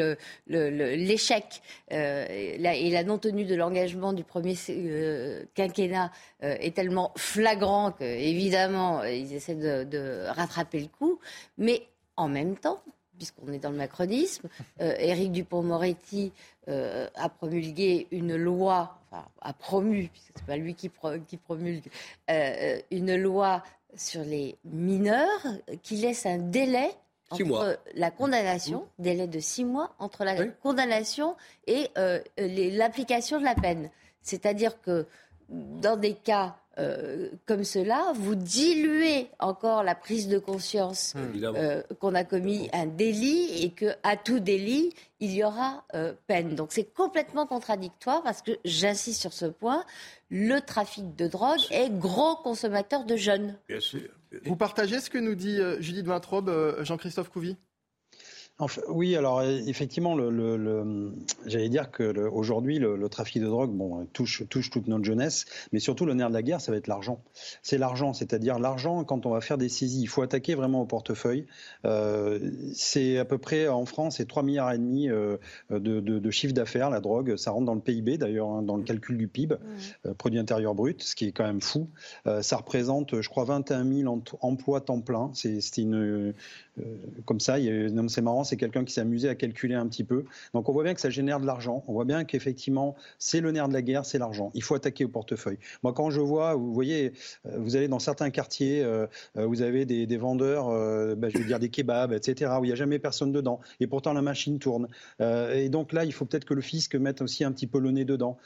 l'échec euh, et la non-tenue de l'engagement du premier euh, quinquennat est tellement flagrant qu'évidemment, ils essaient de, rattraper le coup. Mais en même temps, puisqu'on est dans le macronisme, Éric Dupont-Moretti a promulgué une loi, enfin, a promu, puisque ce n'est pas lui qui promulgue, une loi sur les mineurs qui laisse un délai entre la condamnation, mmh. délai de six mois, entre la condamnation et euh, l'application de la peine. C'est-à-dire que dans des cas euh, comme cela, vous diluez encore la prise de conscience mmh. euh, qu'on a commis un délit et que à tout délit il y aura peine. Donc c'est complètement contradictoire parce que j'insiste sur ce point le trafic de drogue est gros consommateur de jeunes. Bien sûr. Vous partagez ce que nous dit euh, Judith Vintraube, euh, Jean-Christophe Couvi? Oui, alors effectivement, le, j'allais dire que aujourd'hui, le, trafic de drogue bon, touche, touche toute notre jeunesse, mais surtout le nerf de la guerre, ça va être l'argent. C'est l'argent, c'est-à-dire l'argent, quand on va faire des saisies, il faut attaquer vraiment au portefeuille. Euh, c'est à peu près, en France, c'est 3 milliards et demi euh, de, de, chiffre d'affaires, la drogue. Ça rentre dans le PIB, d'ailleurs, hein, dans le calcul du PIB, euh, produit intérieur brut, ce qui est quand même fou. ça représente, je crois, 21 000 emplois temps plein. C'est une, comme ça, c'est marrant, c'est quelqu'un qui s'est amusé à calculer un petit peu. Donc on voit bien que ça génère de l'argent. On voit bien qu'effectivement, c'est le nerf de la guerre, c'est l'argent. Il faut attaquer au portefeuille. Moi, quand je vois, vous voyez, euh, vous allez dans certains quartiers, euh, euh, vous avez des, vendeurs, bah, je veux dire des kebabs, etc., où il n'y a jamais personne dedans. Et pourtant, la machine tourne. et donc là, il faut peut-être que le fisc mette aussi un petit peu le nez dedans.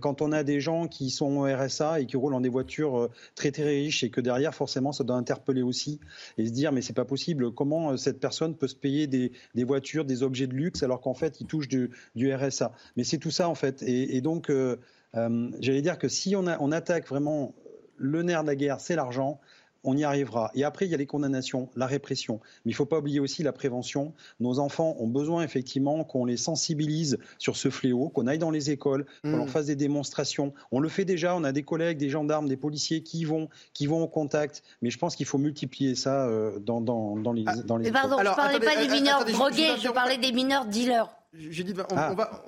quand on a des gens qui sont RSA et qui roulent dans des voitures très très riches et que derrière, forcément, ça doit interpeller aussi et se dire, mais c'est pas possible. Comment cette personne peut se payer des, voitures des objets de luxe, alors qu'en fait, ils touchent du, RSA. Mais c'est tout ça, en fait. Et, donc, euh, euh, j'allais dire que si on, on attaque vraiment le nerf de la guerre, c'est l'argent, on y arrivera. Et après, il y a les condamnations, la répression. Mais il ne faut pas oublier aussi la prévention. Nos enfants ont besoin effectivement qu'on les sensibilise sur ce fléau, qu'on aille dans les écoles, qu'on leur mm. fasse des démonstrations. On le fait déjà, on a des collègues, des gendarmes, des policiers qui vont, qui vont au contact. Mais je pense qu'il faut multiplier ça euh, dans, dans, dans, les, ah, dans les Pardon, je ne parlais pas des mineurs drogués, je, parlais des mineurs dealers. Dis, on, ah. on va,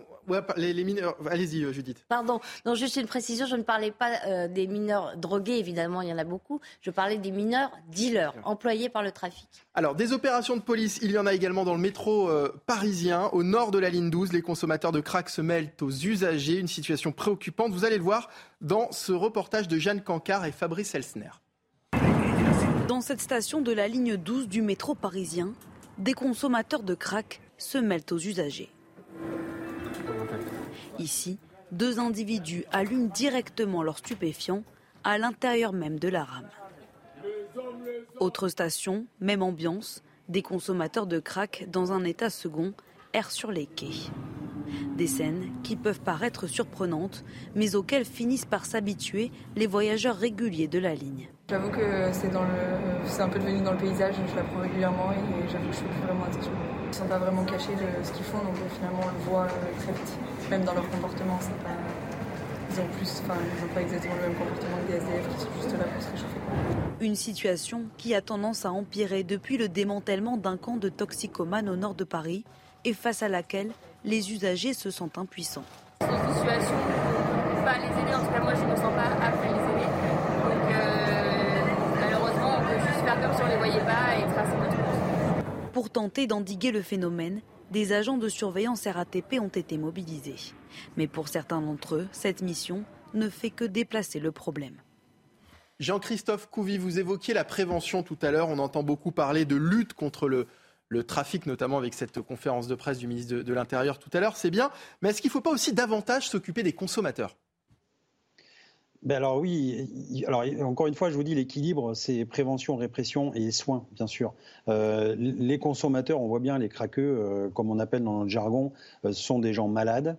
les, mineurs. Allez-y, euh, Judith. Pardon. Non, juste une précision. Je ne parlais pas euh, des mineurs drogués, évidemment, il y en a beaucoup. Je parlais des mineurs dealers, employés par le trafic. Alors, des opérations de police, il y en a également dans le métro euh, parisien. Au nord de la ligne 12, les consommateurs de crack se mêlent aux usagers. Une situation préoccupante. Vous allez le voir dans ce reportage de Jeanne Cancard et Fabrice Elsner. Dans cette station de la ligne 12 du métro parisien, des consommateurs de crack se mêlent aux usagers. Ici, deux individus allument directement leurs stupéfiants à l'intérieur même de la rame. Autre station, même ambiance, des consommateurs de crack dans un état second errent sur les quais. Des scènes qui peuvent paraître surprenantes, mais auxquelles finissent par s'habituer les voyageurs réguliers de la ligne. J'avoue que c'est, un peu devenu dans le paysage, je la prends régulièrement et j'avoue que je fais plus vraiment attention. Ils ne sont pas vraiment cachés de ce qu'ils font, donc finalement on le voit euh, très vite même dans leur comportement, c'est pas... Ils ont plus, enfin, ils n'ont pas exactement le même comportement que des SDF qui sont juste là pour se réchauffer. Une situation qui a tendance à empirer depuis le démantèlement d'un camp de toxicomanes au nord de Paris et face à laquelle les usagers se sentent impuissants. C'est une situation où pas les aider, en tout cas moi je ne me sens pas après les aider. Donc euh, malheureusement on peut juste faire comme si on ne les voyait pas et tracer notre route. Pour tenter d'endiguer le phénomène, des agents de surveillance RATP ont été mobilisés. Mais pour certains d'entre eux, cette mission ne fait que déplacer le problème. Jean-Christophe Couvi, vous évoquiez la prévention tout à l'heure. On entend beaucoup parler de lutte contre le, trafic, notamment avec cette conférence de presse du ministre de l'Intérieur tout à l'heure. C'est bien. Mais est-ce qu'il ne faut pas aussi davantage s'occuper des consommateurs? Ben alors oui, alors encore une fois, je vous dis l'équilibre, c'est prévention, répression et soins, bien sûr. Euh, les consommateurs, on voit bien les craqueux, euh, comme on appelle dans notre jargon, euh, sont des gens malades,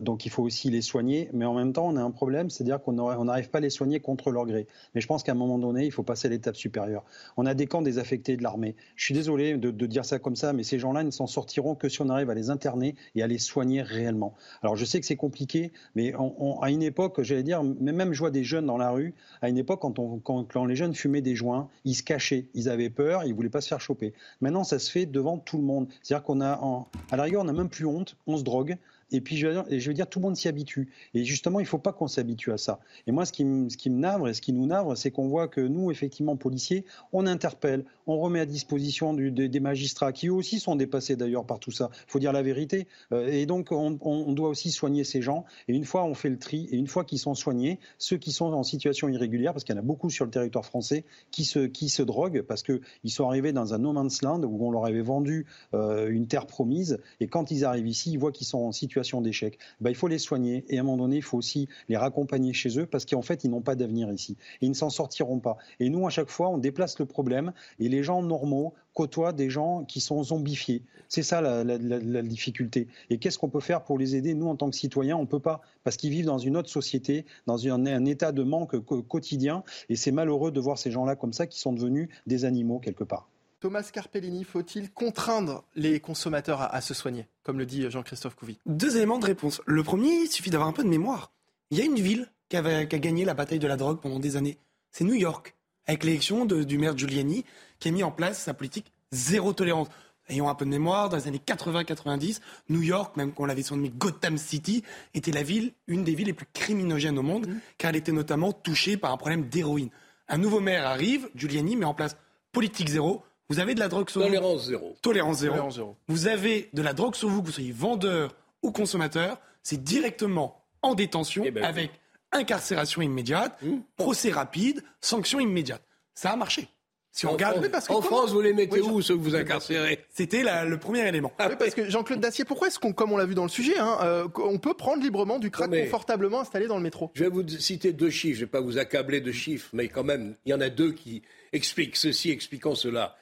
donc il faut aussi les soigner. Mais en même temps, on a un problème, c'est-à-dire qu'on n'arrive pas à les soigner contre leur gré. Mais je pense qu'à un moment donné, il faut passer à l'étape supérieure. On a des camps désaffectés de l'armée. Je suis désolé de, dire ça comme ça, mais ces gens-là ne s'en sortiront que si on arrive à les interner et à les soigner réellement. Alors je sais que c'est compliqué, mais à une époque, j'allais dire, même même je vois des jeunes dans la rue. À une époque, quand, on, quand, quand, les jeunes fumaient des joints, ils se cachaient, ils avaient peur, ils voulaient pas se faire choper. Maintenant, ça se fait devant tout le monde. C'est-à-dire qu'on a, en, à la rigueur, on n'a même plus honte, on se drogue. Et puis, je veux, dire, tout le monde s'y habitue. Et justement, il ne faut pas qu'on s'habitue à ça. Et moi, ce qui, me, navre et ce qui nous navre, c'est qu'on voit que nous, effectivement, policiers, on interpelle, on remet à disposition des, magistrats, qui eux aussi sont dépassés d'ailleurs par tout ça. Il faut dire la vérité. Euh, et donc, on, doit aussi soigner ces gens. Et une fois on fait le tri, et une fois qu'ils sont soignés, ceux qui sont en situation irrégulière, parce qu'il y en a beaucoup sur le territoire français, qui se, qui droguent, parce qu'ils sont arrivés dans un no man's land où on leur avait vendu euh, une terre promise. Et quand ils arrivent ici, ils voient qu'ils sont en situation d'échec, ben, il faut les soigner et à un moment donné, il faut aussi les raccompagner chez eux parce qu'en fait, ils n'ont pas d'avenir ici ils ne s'en sortiront pas. Et nous, à chaque fois, on déplace le problème et les gens normaux côtoient des gens qui sont zombifiés. C'est ça la, difficulté. Et qu'est-ce qu'on peut faire pour les aider? Nous, en tant que citoyens, on ne peut pas, parce qu'ils vivent dans une autre société, dans un, un état de manque quotidien, et c'est malheureux de voir ces gens-là comme ça, qui sont devenus des animaux quelque part. Thomas Carpellini, faut-il contraindre les consommateurs à, à, se soigner, comme le dit Jean-Christophe Couvi? Deux éléments de réponse. Le premier, il suffit d'avoir un peu de mémoire. Il y a une ville qui, a gagné la bataille de la drogue pendant des années. C'est New York, avec l'élection du maire Giuliani, qui a mis en place sa politique zéro tolérance. Ayons un peu de mémoire, dans les années 80-90, New York, même qu'on l'avait surnommé Gotham City, était la ville, une des villes les plus criminogènes au monde, mmh. car elle était notamment touchée par un problème d'héroïne. Un nouveau maire arrive, Giuliani met en place politique zéro, vous avez de la drogue sur Tolérance vous. Zéro. Tolérance zéro. Tolérance zéro. Vous avez de la drogue sur vous, que vous soyez vendeur ou consommateur, c'est directement en détention eh ben, avec oui. incarcération immédiate, mmh. procès rapide, sanction immédiate. Ça a marché. Si on en regarde, France, parce que en comment... France, vous les mettez oui, où, ceux que vous incarcérez C'était le premier élément. Ah, oui, parce que Jean-Claude Dacier, pourquoi est-ce qu'on, comme on l'a vu dans le sujet, hein, euh, on peut prendre librement du crack confortablement installé dans le métro? Je vais vous citer deux chiffres, je ne vais pas vous accabler de chiffres, mais quand même, il y en a deux qui expliquent ceci, expliquant cela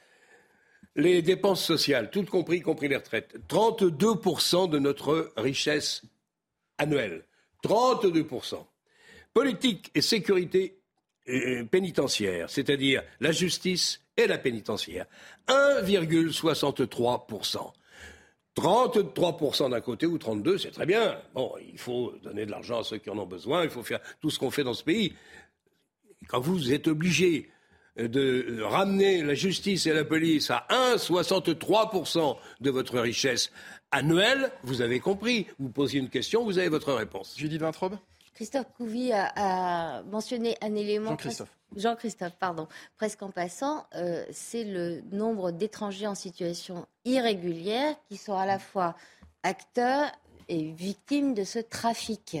les dépenses sociales, toutes compris, y compris les retraites. 32% de notre richesse annuelle. 32%. Politique et sécurité pénitentiaire, c'est-à-dire la justice et la pénitentiaire. 1,63%. 33% d'un côté ou 32, c'est très bien. Bon, il faut donner de l'argent à ceux qui en ont besoin, il faut faire tout ce qu'on fait dans ce pays. Quand vous êtes obligé de ramener la justice et la police à 1,63% de votre richesse annuelle, vous avez compris. Vous posiez une question, vous avez votre réponse. Judith Vintraube Christophe Couvi a, a, mentionné un élément. Jean-Christophe. Jean-Christophe, pardon. Presque en passant, euh, c'est le nombre d'étrangers en situation irrégulière qui sont à la fois acteurs et victimes de ce trafic.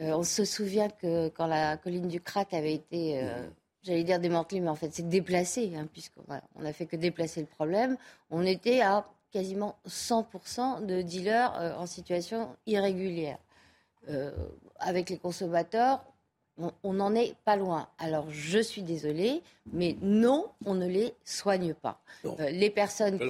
Euh, on se souvient que quand la colline du crack avait été euh, j'allais dire démantelé, mais en fait c'est déplacé, hein, puisqu'on voilà, n'a fait que déplacer le problème. On était à quasiment 100% de dealers euh, en situation irrégulière. Euh, avec les consommateurs, on n'en est pas loin. Alors je suis désolée, mais non, on ne les soigne pas. Euh, les personnes qui,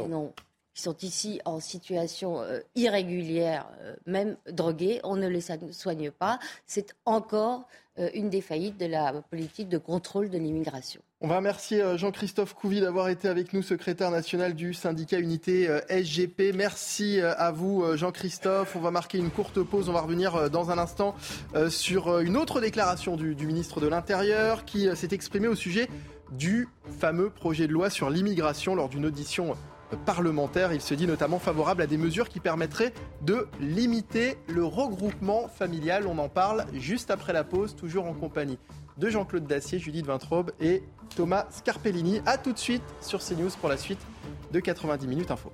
qui, sont ici en situation euh, irrégulière, euh, même droguées, on ne les soigne pas. C'est encore euh, une des faillites de la politique de contrôle de l'immigration. On va remercier Jean-Christophe Couvi d'avoir été avec nous, secrétaire national du syndicat Unité SGP. Merci à vous, Jean-Christophe. On va marquer une courte pause. On va revenir dans un instant sur une autre déclaration du, du ministre de l'Intérieur qui s'est exprimé au sujet du fameux projet de loi sur l'immigration lors d'une audition parlementaire. Il se dit notamment favorable à des mesures qui permettraient de limiter le regroupement familial. On en parle juste après la pause, toujours en compagnie de Jean-Claude Dacier, Judith Vintraube et Thomas Scarpellini. A tout de suite sur CNews pour la suite de 90 minutes info.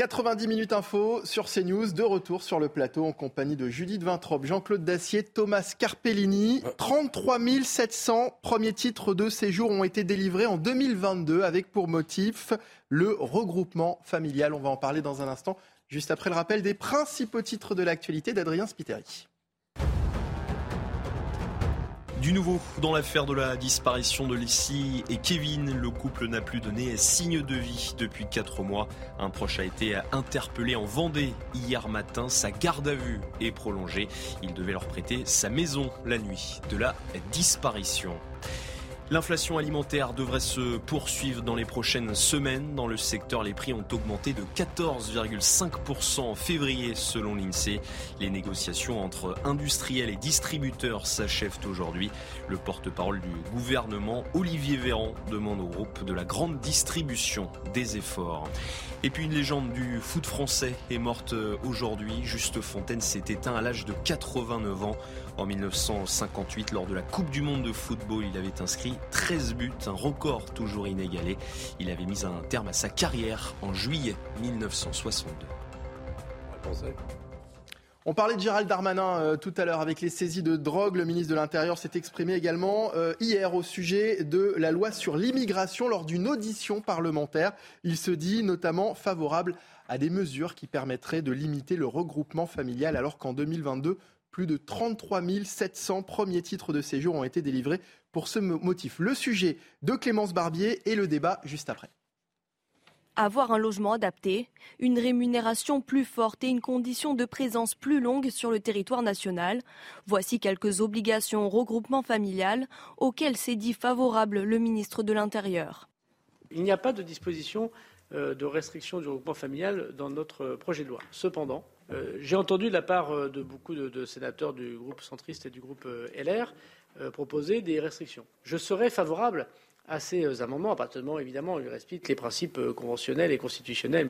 90 minutes info sur CNews, de retour sur le plateau en compagnie de Judith Vintrop, Jean-Claude Dacier, Thomas Carpellini. 33 700 premiers titres de séjour ont été délivrés en 2022 avec pour motif le regroupement familial. On va en parler dans un instant, juste après le rappel des principaux titres de l'actualité d'Adrien Spiteri. Du nouveau dans l'affaire de la disparition de Lissy et Kevin, le couple n'a plus donné signe de vie depuis 4 mois. Un proche a été interpellé en Vendée hier matin. Sa garde à vue est prolongée. Il devait leur prêter sa maison la nuit de la disparition. L'inflation alimentaire devrait se poursuivre dans les prochaines semaines. Dans le secteur, les prix ont augmenté de 14,5% en février selon l'INSEE. Les négociations entre industriels et distributeurs s'achèvent aujourd'hui. Le porte-parole du gouvernement, Olivier Véran, demande au groupe de la grande distribution des efforts. Et puis une légende du foot français est morte aujourd'hui. Juste Fontaine s'est éteint à l'âge de 89 ans. En 1958, lors de la Coupe du Monde de football, il avait inscrit 13 buts, un record toujours inégalé. Il avait mis un terme à sa carrière en juillet 1962. On parlait de Gérald Darmanin euh, tout à l'heure avec les saisies de drogue. Le ministre de l'Intérieur s'est exprimé également euh, hier au sujet de la loi sur l'immigration lors d'une audition parlementaire. Il se dit notamment favorable à des mesures qui permettraient de limiter le regroupement familial alors qu'en 2022, plus de 33 700 premiers titres de séjour ont été délivrés pour ce motif. Le sujet de Clémence Barbier et le débat juste après. Avoir un logement adapté, une rémunération plus forte et une condition de présence plus longue sur le territoire national. Voici quelques obligations au regroupement familial auxquelles s'est dit favorable le ministre de l'Intérieur. Il n'y a pas de disposition euh, de restriction du regroupement familial dans notre projet de loi. Cependant, euh, j'ai entendu de la part euh, de beaucoup de, sénateurs du groupe centriste et du groupe LR proposer des restrictions. Je serais favorable à ces amendements, à évidemment, les principes conventionnels et constitutionnels.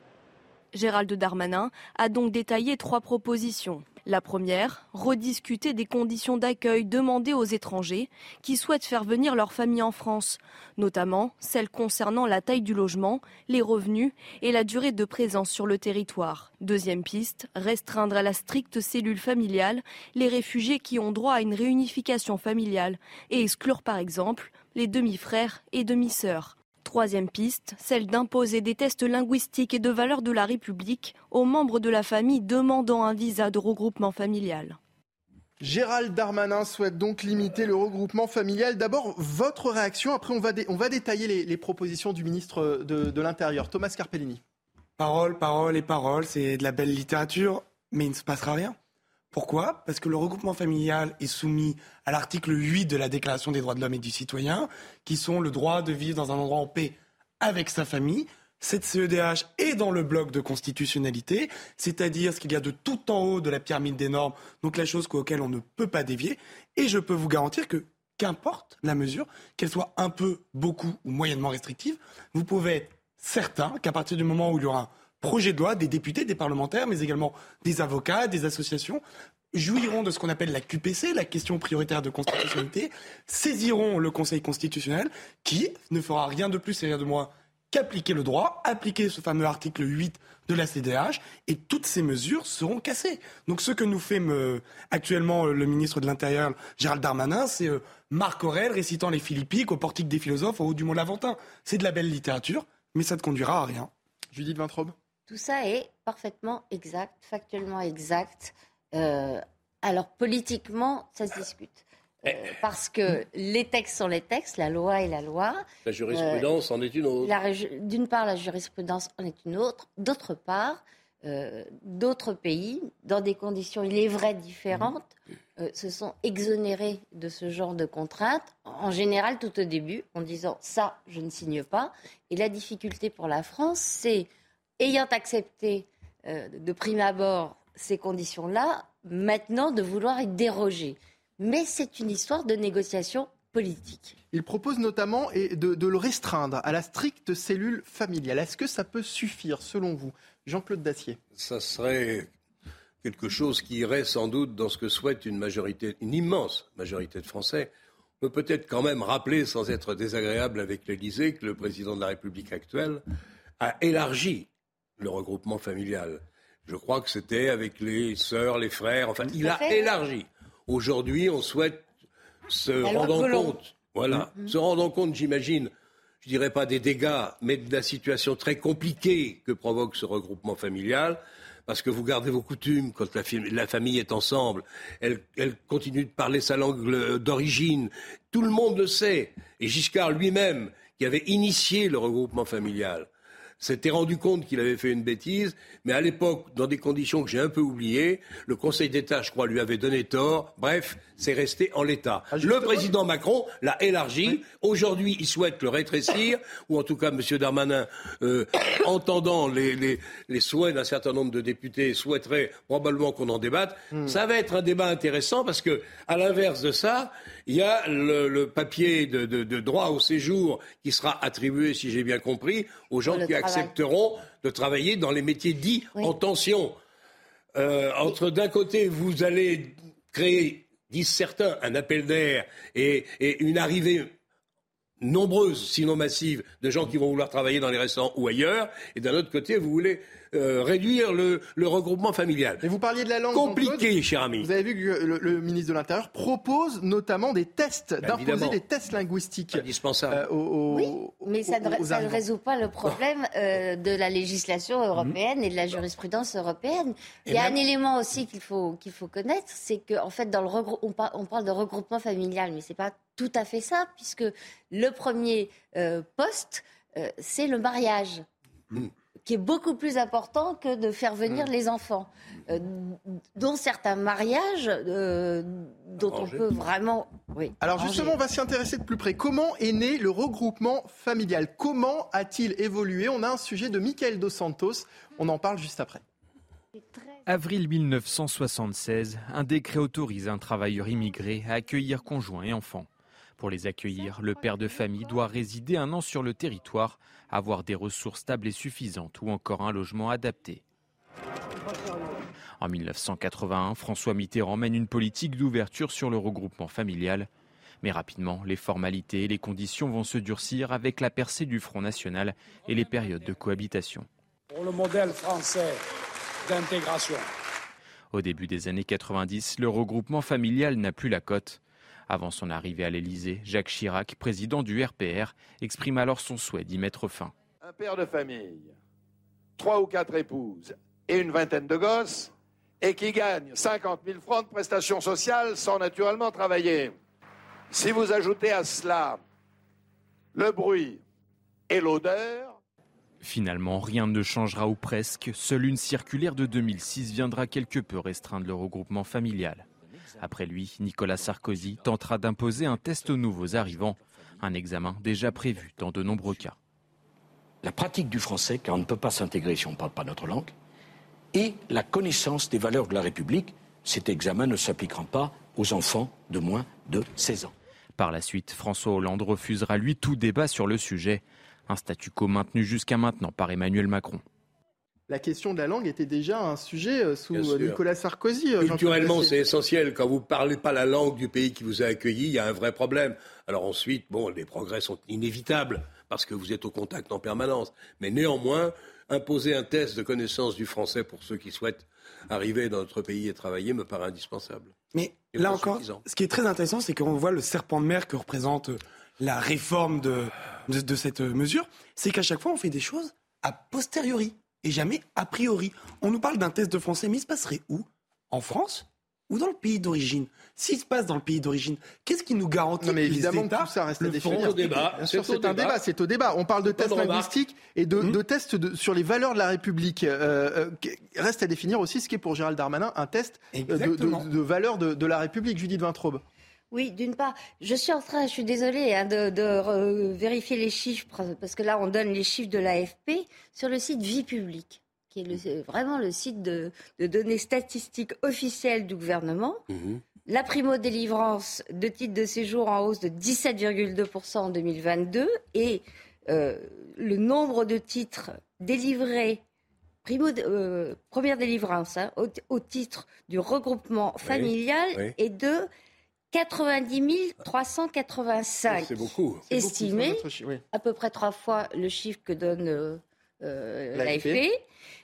Gérald Darmanin a donc détaillé trois propositions. La première, rediscuter des conditions d'accueil demandées aux étrangers qui souhaitent faire venir leur famille en France, notamment celles concernant la taille du logement, les revenus et la durée de présence sur le territoire. Deuxième piste, restreindre à la stricte cellule familiale les réfugiés qui ont droit à une réunification familiale et exclure par exemple les demi-frères et demi-sœurs. Troisième piste, celle d'imposer des tests linguistiques et de valeur de la République aux membres de la famille demandant un visa de regroupement familial. Gérald Darmanin souhaite donc limiter le regroupement familial. D'abord, votre réaction, après on va, on va détailler les, propositions du ministre de, de l'Intérieur, Thomas Carpellini. Parole, parole et parole, c'est de la belle littérature, mais il ne se passera rien. Pourquoi? Parce que le regroupement familial est soumis à l'article 8 de la Déclaration des droits de l'homme et du citoyen, qui sont le droit de vivre dans un endroit en paix avec sa famille. Cette CEDH est dans le bloc de constitutionnalité, c'est-à-dire ce qu'il y a de tout en haut de la pyramide des normes, donc la chose auquel on ne peut pas dévier. Et je peux vous garantir que, qu'importe la mesure, qu'elle soit un peu, beaucoup ou moyennement restrictive, vous pouvez être certain qu'à partir du moment où il y aura un projet de loi, des députés, des parlementaires, mais également des avocats, des associations, jouiront de ce qu'on appelle la QPC, la question prioritaire de constitutionnalité, saisiront le Conseil constitutionnel qui ne fera rien de plus et rien de moins qu'appliquer le droit, appliquer ce fameux article 8 de la CDH, et toutes ces mesures seront cassées. Donc ce que nous fait actuellement le ministre de l'Intérieur, Gérald Darmanin, c'est euh, Marc Aurel récitant les Philippiques au portique des philosophes au haut du Mont Laventin. C'est de la belle littérature, mais ça ne conduira à rien. Judith Vintraube tout ça est parfaitement exact, factuellement exact. Euh, alors politiquement, ça se discute. Euh, eh. parce que les textes sont les textes, la loi est la loi. La jurisprudence en est une autre. D'une part, la jurisprudence en est une autre. D'autre part, euh, d'autres pays, dans des conditions, il est vrai, différentes, se sont exonérés de ce genre de contraintes, en général tout au début, en disant ça, je ne signe pas. Et la difficulté pour la France, c'est ayant accepté euh, de prime abord ces conditions-là, maintenant de vouloir y déroger. Mais c'est une histoire de négociation politique. Il propose notamment de, le restreindre à la stricte cellule familiale. Est-ce que ça peut suffire, selon vous Jean-Claude Dacier? Ça serait quelque chose qui irait sans doute dans ce que souhaite une majorité, une immense majorité de Français. On peut peut-être quand même rappeler, sans être désagréable avec l'Élysée, que le président de la République actuelle a élargi le regroupement familial. Je crois que c'était avec les sœurs, les frères, enfin, il a élargi. Aujourd'hui, on souhaite se rendre compte, voilà, mm-hmm. se rendre compte, j'imagine, je dirais pas des dégâts, mais de la situation très compliquée que provoque ce regroupement familial parce que vous gardez vos coutumes quand la, famille est ensemble. Elle, elle, continue de parler sa langue d'origine. Tout le monde le sait. Et Giscard lui-même, qui avait initié le regroupement familial, s'était rendu compte qu'il avait fait une bêtise, mais à l'époque, dans des conditions que j'ai un peu oubliées, le Conseil d'État, je crois, lui avait donné tort. Bref, c'est resté en l'état. Ah, le président Macron l'a élargi. Aujourd'hui, il souhaite le rétrécir, ou en tout cas, M. Darmanin, euh, entendant les, les, les souhaits d'un certain nombre de députés, souhaiterait probablement qu'on en débatte. Hmm. Ça va être un débat intéressant parce que, à l'inverse de ça, il y a le, papier de, de, droit au séjour qui sera attribué, si j'ai bien compris, aux gens qui accepteront de travailler dans les métiers dits en tension. Euh, entre d'un côté, vous allez créer, disent certains, un appel d'air et, et une arrivée nombreuse, sinon massive, de gens qui vont vouloir travailler dans les restaurants ou ailleurs, et d'un autre côté, vous voulez euh, réduire le, regroupement familial. Et vous parliez de la langue. Compliqué, cher ami. Vous avez vu que le, ministre de l'Intérieur propose notamment des tests, bah, d'imposer des tests linguistiques. Indispensables. Euh, oui, mais ça, ne, résout pas le problème euh, de la législation européenne et de la jurisprudence européenne. Il y a un élément aussi qu'il faut, qu'il faut connaître, c'est qu'en en fait, dans le on, on, parle de regroupement familial, mais c'est pas tout à fait ça, puisque le premier poste, c'est le mariage. Qui est beaucoup plus important que de faire venir mm. les enfants, euh, dont certains mariages euh, dont on peut vraiment. Oui, Alors justement, on va s'y intéresser de plus près. Comment est né le regroupement familial? Comment a-t-il évolué? On a un sujet de Michael Dos Santos. On en parle juste après. Avril 1976, un décret autorise un travailleur immigré à accueillir conjoint et enfants. Pour les accueillir, le père de famille doit résider un an sur le territoire, avoir des ressources stables et suffisantes ou encore un logement adapté. En 1981, François Mitterrand mène une politique d'ouverture sur le regroupement familial. Mais rapidement, les formalités et les conditions vont se durcir avec la percée du Front National et les périodes de cohabitation. Pour le modèle français d'intégration. Au début des années 90, le regroupement familial n'a plus la cote. Avant son arrivée à l'Élysée, Jacques Chirac, président du RPR, exprime alors son souhait d'y mettre fin. Un père de famille, trois ou quatre épouses et une vingtaine de gosses, et qui gagne 50 000 francs de prestations sociales sans naturellement travailler. Si vous ajoutez à cela le bruit et l'odeur, Finalement, rien ne changera ou presque. Seule une circulaire de 2006 viendra quelque peu restreindre le regroupement familial. Après lui, Nicolas Sarkozy tentera d'imposer un test aux nouveaux arrivants, un examen déjà prévu dans de nombreux cas. La pratique du français, car on ne peut pas s'intégrer si on ne parle pas notre langue, et la connaissance des valeurs de la République. Cet examen ne s'appliquera pas aux enfants de moins de 16 ans. Par la suite, François Hollande refusera lui tout débat sur le sujet, un statu quo maintenu jusqu'à maintenant par Emmanuel Macron la question de la langue était déjà un sujet euh, sous euh, Nicolas Sarkozy. Euh, Culturellement, c'est essentiel. Quand vous ne parlez pas la langue du pays qui vous a accueilli, il y a un vrai problème. Alors ensuite, bon, les progrès sont inévitables parce que vous êtes au contact en permanence. Mais néanmoins, imposer un test de connaissance du français pour ceux qui souhaitent arriver dans notre pays et travailler me paraît indispensable. Mais là encore, ce qui est très intéressant, c'est qu'on voit le serpent de mer que représente la réforme de, de cette mesure. C'est qu'à chaque fois, on fait des choses a posteriori et jamais a priori. On nous parle d'un test de français, mais il se passerait où? En France? Ou dans le pays d'origine? S'il se passe dans le pays d'origine, qu'est-ce qui nous garantit non, mais évidemment que tout ça reste à définir. débat. Bien sûr, c'est un débat, c'est au débat. On parle de tests linguistiques et de, hmm. tests sur les valeurs de la République. Euh, euh, reste à définir aussi ce qui est pour Gérald Darmanin un test euh, de, de, valeurs de, la République, Judith Vintraube. Oui, d'une part, je suis en train, je suis désolée hein, de, vérifier les chiffres, parce que là, on donne les chiffres de l'AFP sur le site Vie publique, qui est vraiment le site de, données statistiques officielles du gouvernement. Mhm. La primo-délivrance de titres de séjour en hausse de 17,2% en 2022 et euh, le nombre de titres délivrés Primo, euh, première délivrance hein, au, titre du regroupement familial est de 90 385. C'est beaucoup. Estimé, à peu près trois fois le chiffre que donne euh, l'AFP.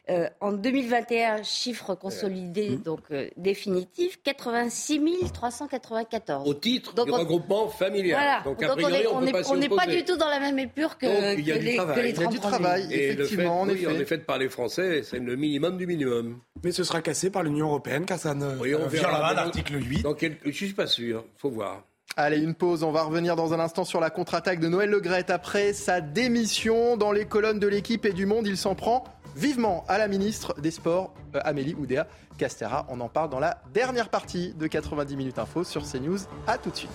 Euh, en 2021, chiffre consolidé, mmh. donc euh, définitif, 86 394. Au titre du regroupement familial. Donc, on n'est pas, du tout dans la même épure que, il y a du travail. il y a du travail, effectivement. en, effet. fait, par les Français, c'est le minimum du minimum. Mais ce sera cassé par l'Union européenne, car ça ne oui, on verra l'article 8. Donc, je suis pas sûr, faut voir. Allez, une pause. On va revenir dans un instant sur la contre-attaque de Noël Legrette. Après sa démission dans les colonnes de l'équipe et du monde, il s'en prend vivement à la ministre des Sports, euh, Amélie Oudéa Castera. On en parle dans la dernière partie de 90 minutes info sur CNews. A tout de suite.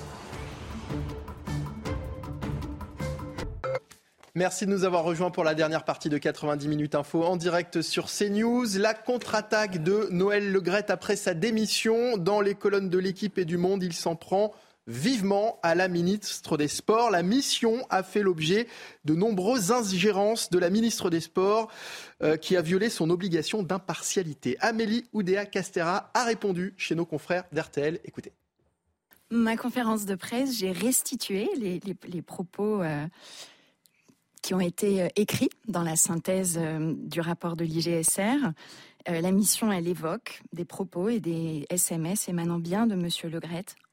Merci de nous avoir rejoints pour la dernière partie de 90 minutes info en direct sur CNews. La contre-attaque de Noël Legrette après sa démission dans les colonnes de l'équipe et du monde. Il s'en prend vivement à la ministre des Sports. La mission a fait l'objet de nombreuses ingérences de la ministre des Sports euh, qui a violé son obligation d'impartialité. Amélie Oudéa Castera a répondu chez nos confrères d'RTL. Écoutez. Ma conférence de presse, j'ai restitué les, propos euh, qui ont été euh, écrits dans la synthèse du rapport de l'IGSR. Euh, la mission, elle évoque des propos et des SMS émanant bien de Monsieur Le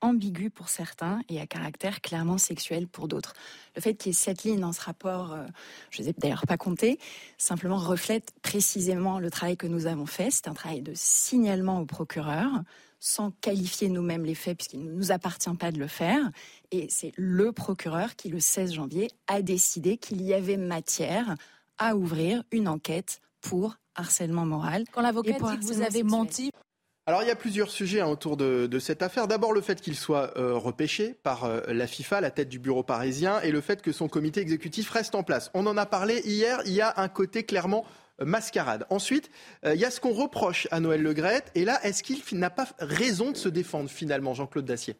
ambigus pour certains et à caractère clairement sexuel pour d'autres. Le fait qu'il y ait cette ligne dans ce rapport, euh, je ne les ai d'ailleurs pas compté, simplement reflète précisément le travail que nous avons fait. C'est un travail de signalement au procureur, sans qualifier nous-mêmes les faits, puisqu'il ne nous appartient pas de le faire. Et c'est le procureur qui, le 16 janvier, a décidé qu'il y avait matière à ouvrir une enquête pour harcèlement moral. Quand l'avocat dit que vous avez menti. Alors il y a plusieurs sujets hein, autour de, cette affaire. D'abord le fait qu'il soit euh, repêché par euh, la FIFA, la tête du bureau parisien, et le fait que son comité exécutif reste en place. On en a parlé hier, il y a un côté clairement euh, mascarade. Ensuite, il y a ce qu'on reproche à Noël Legrette, et là, est-ce qu'il n'a pas raison de se défendre finalement, Jean-Claude Dacier?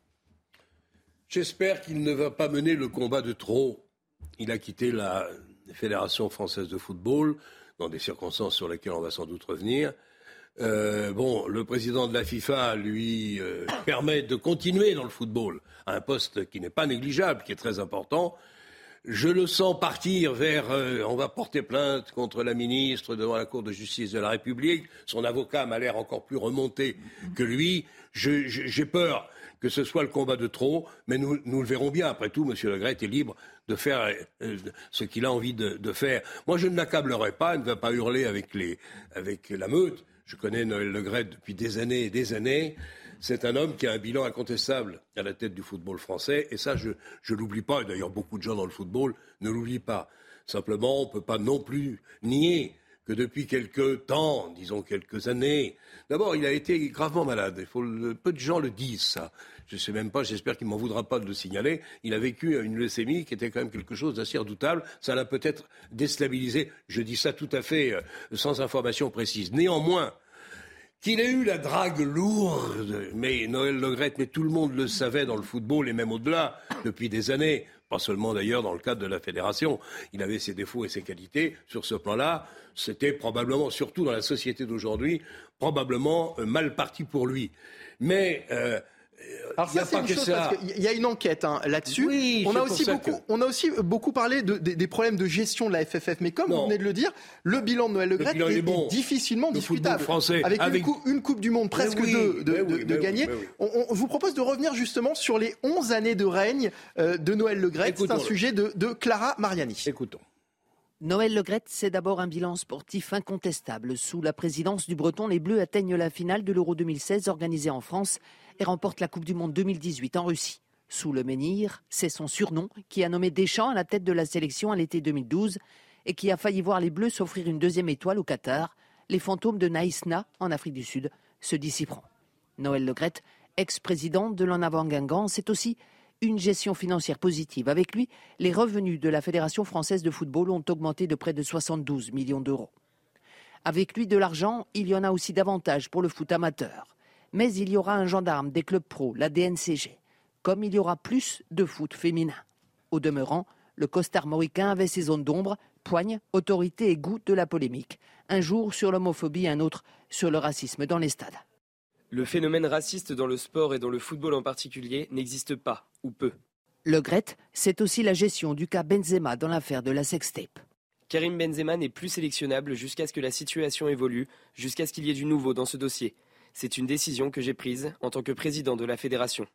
J'espère qu'il ne va pas mener le combat de trop. Il a quitté la Fédération française de football dans des circonstances sur lesquelles on va sans doute revenir. Euh, bon, le président de la FIFA lui euh, permet de continuer dans le football à un poste qui n'est pas négligeable, qui est très important. Je le sens partir vers euh, on va porter plainte contre la ministre devant la Cour de justice de la République. Son avocat m'a l'air encore plus remonté que lui. J'ai peur que ce soit le combat de trop, mais nous, le verrons bien. Après tout, M. Le Gret est libre de faire euh, ce qu'il a envie de, faire. Moi, je ne l'accablerai pas, il ne va pas hurler avec, avec la meute. Je connais Noël Le Gret depuis des années et des années. C'est un homme qui a un bilan incontestable à la tête du football français, et ça, je ne l'oublie pas. D'ailleurs, beaucoup de gens dans le football ne l'oublient pas. Simplement, on ne peut pas non plus nier que depuis quelques temps, disons quelques années, d'abord, il a été gravement malade. Peu de gens le disent, ça. Je ne sais même pas, j'espère qu'il ne m'en voudra pas de le signaler. Il a vécu une leucémie qui était quand même quelque chose d'assez redoutable. Ça l'a peut-être déstabilisé. Je dis ça tout à fait euh, sans information précise. Néanmoins, qu'il ait eu la drague lourde, mais Noël Legrette, mais tout le monde le savait dans le football et même au-delà depuis des années, pas seulement d'ailleurs dans le cadre de la fédération. Il avait ses défauts et ses qualités. Sur ce plan-là, c'était probablement, surtout dans la société d'aujourd'hui, probablement euh, mal parti pour lui. Mais euh, alors ça, c'est une chose, parce qu'il y a une enquête hein, là-dessus. on, a aussi beaucoup, on a aussi beaucoup parlé des problèmes de gestion de la FFF. Mais comme vous venez de le dire, le bilan de Noël Le Gret est, difficilement discutable. Français, avec, Une, coupe, du Monde, presque deux de, gagner. On, vous propose de revenir justement sur les 11 années de règne euh, de Noël Le Gret. C'est un sujet de, Clara Mariani. Écoutons. Noël Legrette, c'est d'abord un bilan sportif incontestable. Sous la présidence du Breton, les Bleus atteignent la finale de l'Euro 2016 organisée en France et remportent la Coupe du Monde 2018 en Russie. Sous le menhir, c'est son surnom qui a nommé Deschamps à la tête de la sélection à l'été 2012 et qui a failli voir les Bleus s'offrir une deuxième étoile au Qatar. Les fantômes de Naïsna, en Afrique du Sud, se dissiperont. Noël Legrette, ex-président de l'en avant Guingamp, c'est aussi une gestion financière positive. Avec lui, les revenus de la Fédération française de football ont augmenté de près de 72 millions d'euros. Avec lui, de l'argent, il y en a aussi davantage pour le foot amateur. Mais il y aura un gendarme des clubs pro, la DNCG, comme il y aura plus de foot féminin. Au demeurant, le costard mauricain avait ses zones d'ombre, poigne, autorité et goût de la polémique. Un jour sur l'homophobie, un autre sur le racisme dans les stades. Le phénomène raciste dans le sport et dans le football en particulier n'existe pas, ou peu. Le Gret, c'est aussi la gestion du cas Benzema dans l'affaire de la sextape. Karim Benzema n'est plus sélectionnable jusqu'à ce que la situation évolue, jusqu'à ce qu'il y ait du nouveau dans ce dossier. C'est une décision que j'ai prise en tant que président de la fédération.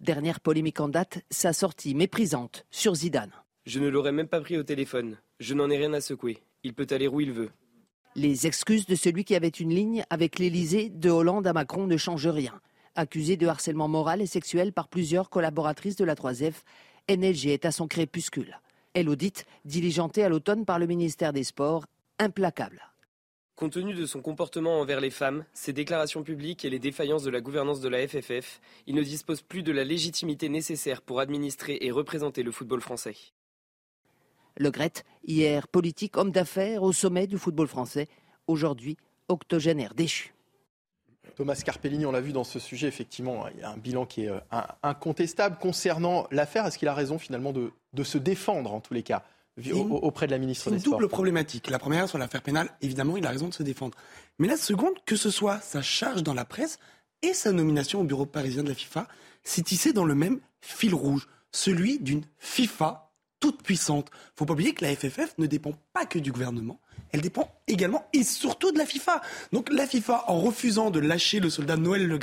Dernière polémique en date, sa sortie méprisante sur Zidane. Je ne l'aurais même pas pris au téléphone. Je n'en ai rien à secouer. Il peut aller où il veut. Les excuses de celui qui avait une ligne avec l'Élysée de Hollande à Macron ne changent rien. Accusé de harcèlement moral et sexuel par plusieurs collaboratrices de la 3F, NLG est à son crépuscule. Elle audite, diligentée à l'automne par le ministère des Sports, implacable. Compte tenu de son comportement envers les femmes, ses déclarations publiques et les défaillances de la gouvernance de la FFF, il ne dispose plus de la légitimité nécessaire pour administrer et représenter le football français. Le Gret, hier politique, homme d'affaires au sommet du football français, aujourd'hui octogénaire déchu. Thomas Carpellini, on l'a vu dans ce sujet, effectivement, il y a un bilan qui est euh, incontestable concernant l'affaire. Est-ce qu'il a raison finalement de, de se défendre en tous les cas auprès de la ministre des Sports. C'est une double problématique. La première, sur l'affaire pénale, évidemment, il a raison de se défendre. Mais la seconde, que ce soit sa charge dans la presse et sa nomination au bureau parisien de la FIFA, c'est tissé dans le même fil rouge, celui d'une FIFA toute puissante. Faut pas oublier que la FFF ne dépend pas que du gouvernement, elle dépend également et surtout de la FIFA. Donc la FIFA, en refusant de lâcher le soldat Noël Le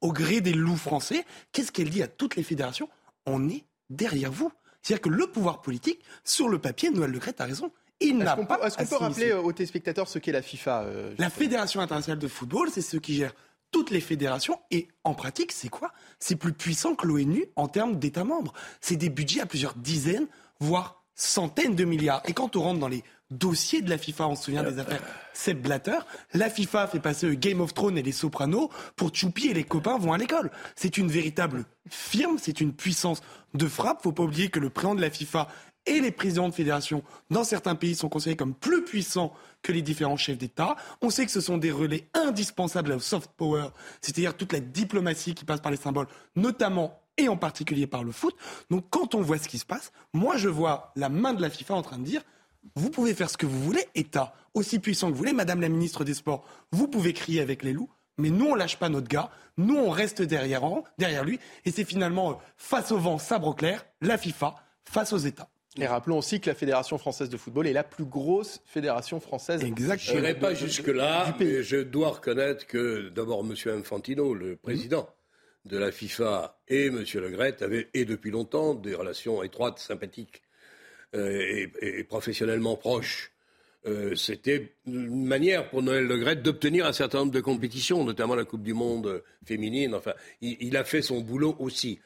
au gré des loups français, qu'est-ce qu'elle dit à toutes les fédérations? On est derrière vous. C'est-à-dire que le pouvoir politique, sur le papier, Noël Le a raison. Il n'a pas. Est-ce qu'on peut rappeler aux téléspectateurs ce qu'est la FIFA euh, La Fédération internationale de football, c'est ce qui gère toutes les fédérations. Et en pratique, c'est quoi? C'est plus puissant que l'ONU en termes d'États membres. C'est des budgets à plusieurs dizaines, voire centaines de milliards. Et quand on rentre dans les dossiers de la FIFA, on se souvient des affaires Sepp Blatter, la FIFA fait passer Game of Thrones et les Sopranos pour Choupi et les copains vont à l'école. C'est une véritable firme, c'est une puissance de frappe. Faut pas oublier que le président de la FIFA et les présidents de fédération dans certains pays sont considérés comme plus puissants que les différents chefs d'État. On sait que ce sont des relais indispensables au soft power, c'est-à-dire toute la diplomatie qui passe par les symboles, notamment et en particulier par le foot. Donc quand on voit ce qui se passe, moi je vois la main de la FIFA en train de dire vous pouvez faire ce que vous voulez, État, aussi puissant que vous voulez, Madame la ministre des Sports, vous pouvez crier avec les loups, mais nous, on lâche pas notre gars, nous, on reste derrière, derrière lui, et c'est finalement, euh, face au vent, sabre clair, la FIFA, face aux États. Et rappelons aussi que la Fédération française de football est la plus grosse fédération française. Exactement. Je n'irai pas jusque-là, mais je dois reconnaître que d'abord M. Infantino, le président de la FIFA, et M. Le Gret avaient, et depuis longtemps, des relations étroites, sympathiques euh, et, professionnellement proches. Euh, c'était une manière pour Noël Le d'obtenir un certain nombre de compétitions, notamment la Coupe du Monde féminine. Enfin, il, a fait son boulot aussi.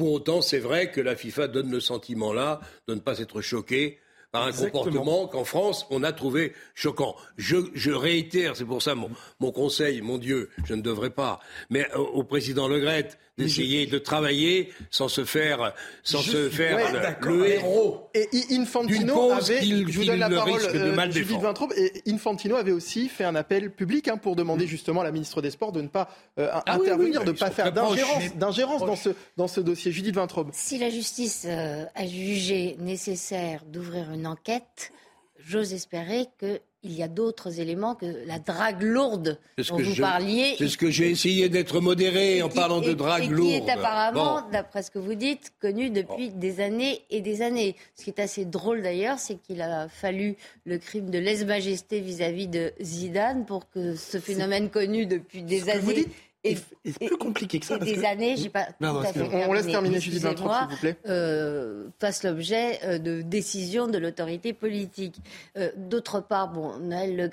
Pour autant, c'est vrai que la FIFA donne le sentiment là de ne pas être choqué par un comportement qu'en France, on a trouvé choquant. Je, réitère, c'est pour ça mon, conseil, mon Dieu, je ne devrais pas, mais au, président Le d'essayer de travailler sans se faire, sans se faire le, héros. Et Infantino avait, je vous donne la parole, euh, Judith et Infantino avait aussi fait un appel public hein, pour demander justement à la ministre des Sports de ne pas euh, ah intervenir, de ne pas faire d'ingérence dans ce, dans ce dossier. Judith Vintraube. Si la justice euh, a jugé nécessaire d'ouvrir une enquête, j'ose espérer que il y a d'autres éléments que la drague lourde dont vous parliez. C'est ce que j'ai essayé d'être modéré en parlant de drague lourde. Et qui est apparemment, d'après ce que vous dites, connu depuis des années et des années. Ce qui est assez drôle d'ailleurs, c'est qu'il a fallu le crime de lèse-majesté vis-à-vis de Zidane pour que ce phénomène connu depuis des années et, c'est plus compliqué que ça. des années, j'ai pas. on, laisse terminer Judith s'il vous plaît. Euh, fasse l'objet euh, de décisions de l'autorité politique. Euh, d'autre part, bon, Noël Le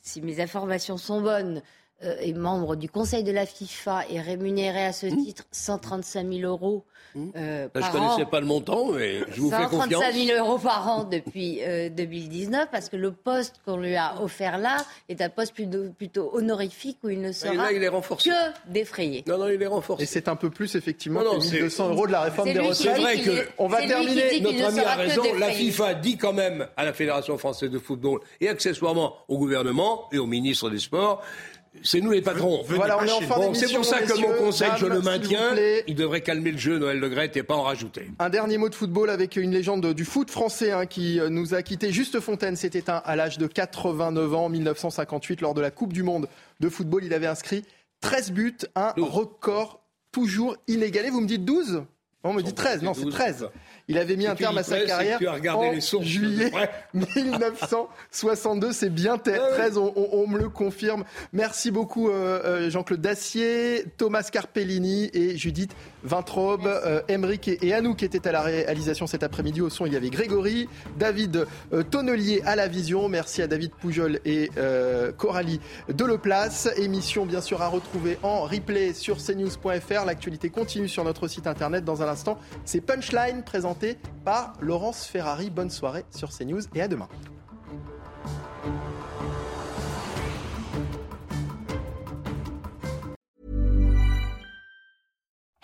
si mes informations sont bonnes, est membre du Conseil de la FIFA et rémunéré à ce mmh. titre 135 000 euros euh, je ne connaissais pas le montant, mais je vous fais confiance. 135 000 euros par an depuis 2019, euh, parce que le poste qu'on lui a offert là est un poste plutôt, plutôt honorifique où il ne sera là, il est renforcé. que défrayé. Non, non, il est renforcé. Et c'est un peu plus, effectivement, que 1200 euros de la réforme des retraites. C'est vrai que, on va terminer, notre ami a raison, la FIFA dit quand même à la Fédération française de football et accessoirement au gouvernement et au ministre des Sports c'est nous les patrons. Voilà, on C'est pour ça que mon conseil, je le maintiens. Il devrait calmer le jeu, Noël Le Gret, et pas en rajouter. Un dernier mot de football avec une légende du foot français hein, qui euh, nous a quitté. Juste Fontaine s'est éteint à l'âge de 89 ans en 1958 lors de la Coupe du Monde de football. Il avait inscrit 13 buts, un record toujours inégalé. Vous me dites 12 On me dit 13, non, c'est 13. Il avait mis un terme à sa carrière en juillet 1962. C'est bien 13, on, me le confirme. Merci beaucoup euh, euh, Jean-Claude Dacier, Thomas Carpellini et Judith Vintraube, euh, Emeric et, Anou qui étaient à la réalisation cet après-midi. Au son, il y avait Grégory, David Tonnelier à la vision. Merci à David Poujol et Coralie Deleplace. Émission bien sûr à retrouver en replay sur cnews.fr. L'actualité continue sur notre site internet dans un instant. C'est Punchline présenté par Laurence Ferrari. Bonne soirée sur CNews et à demain.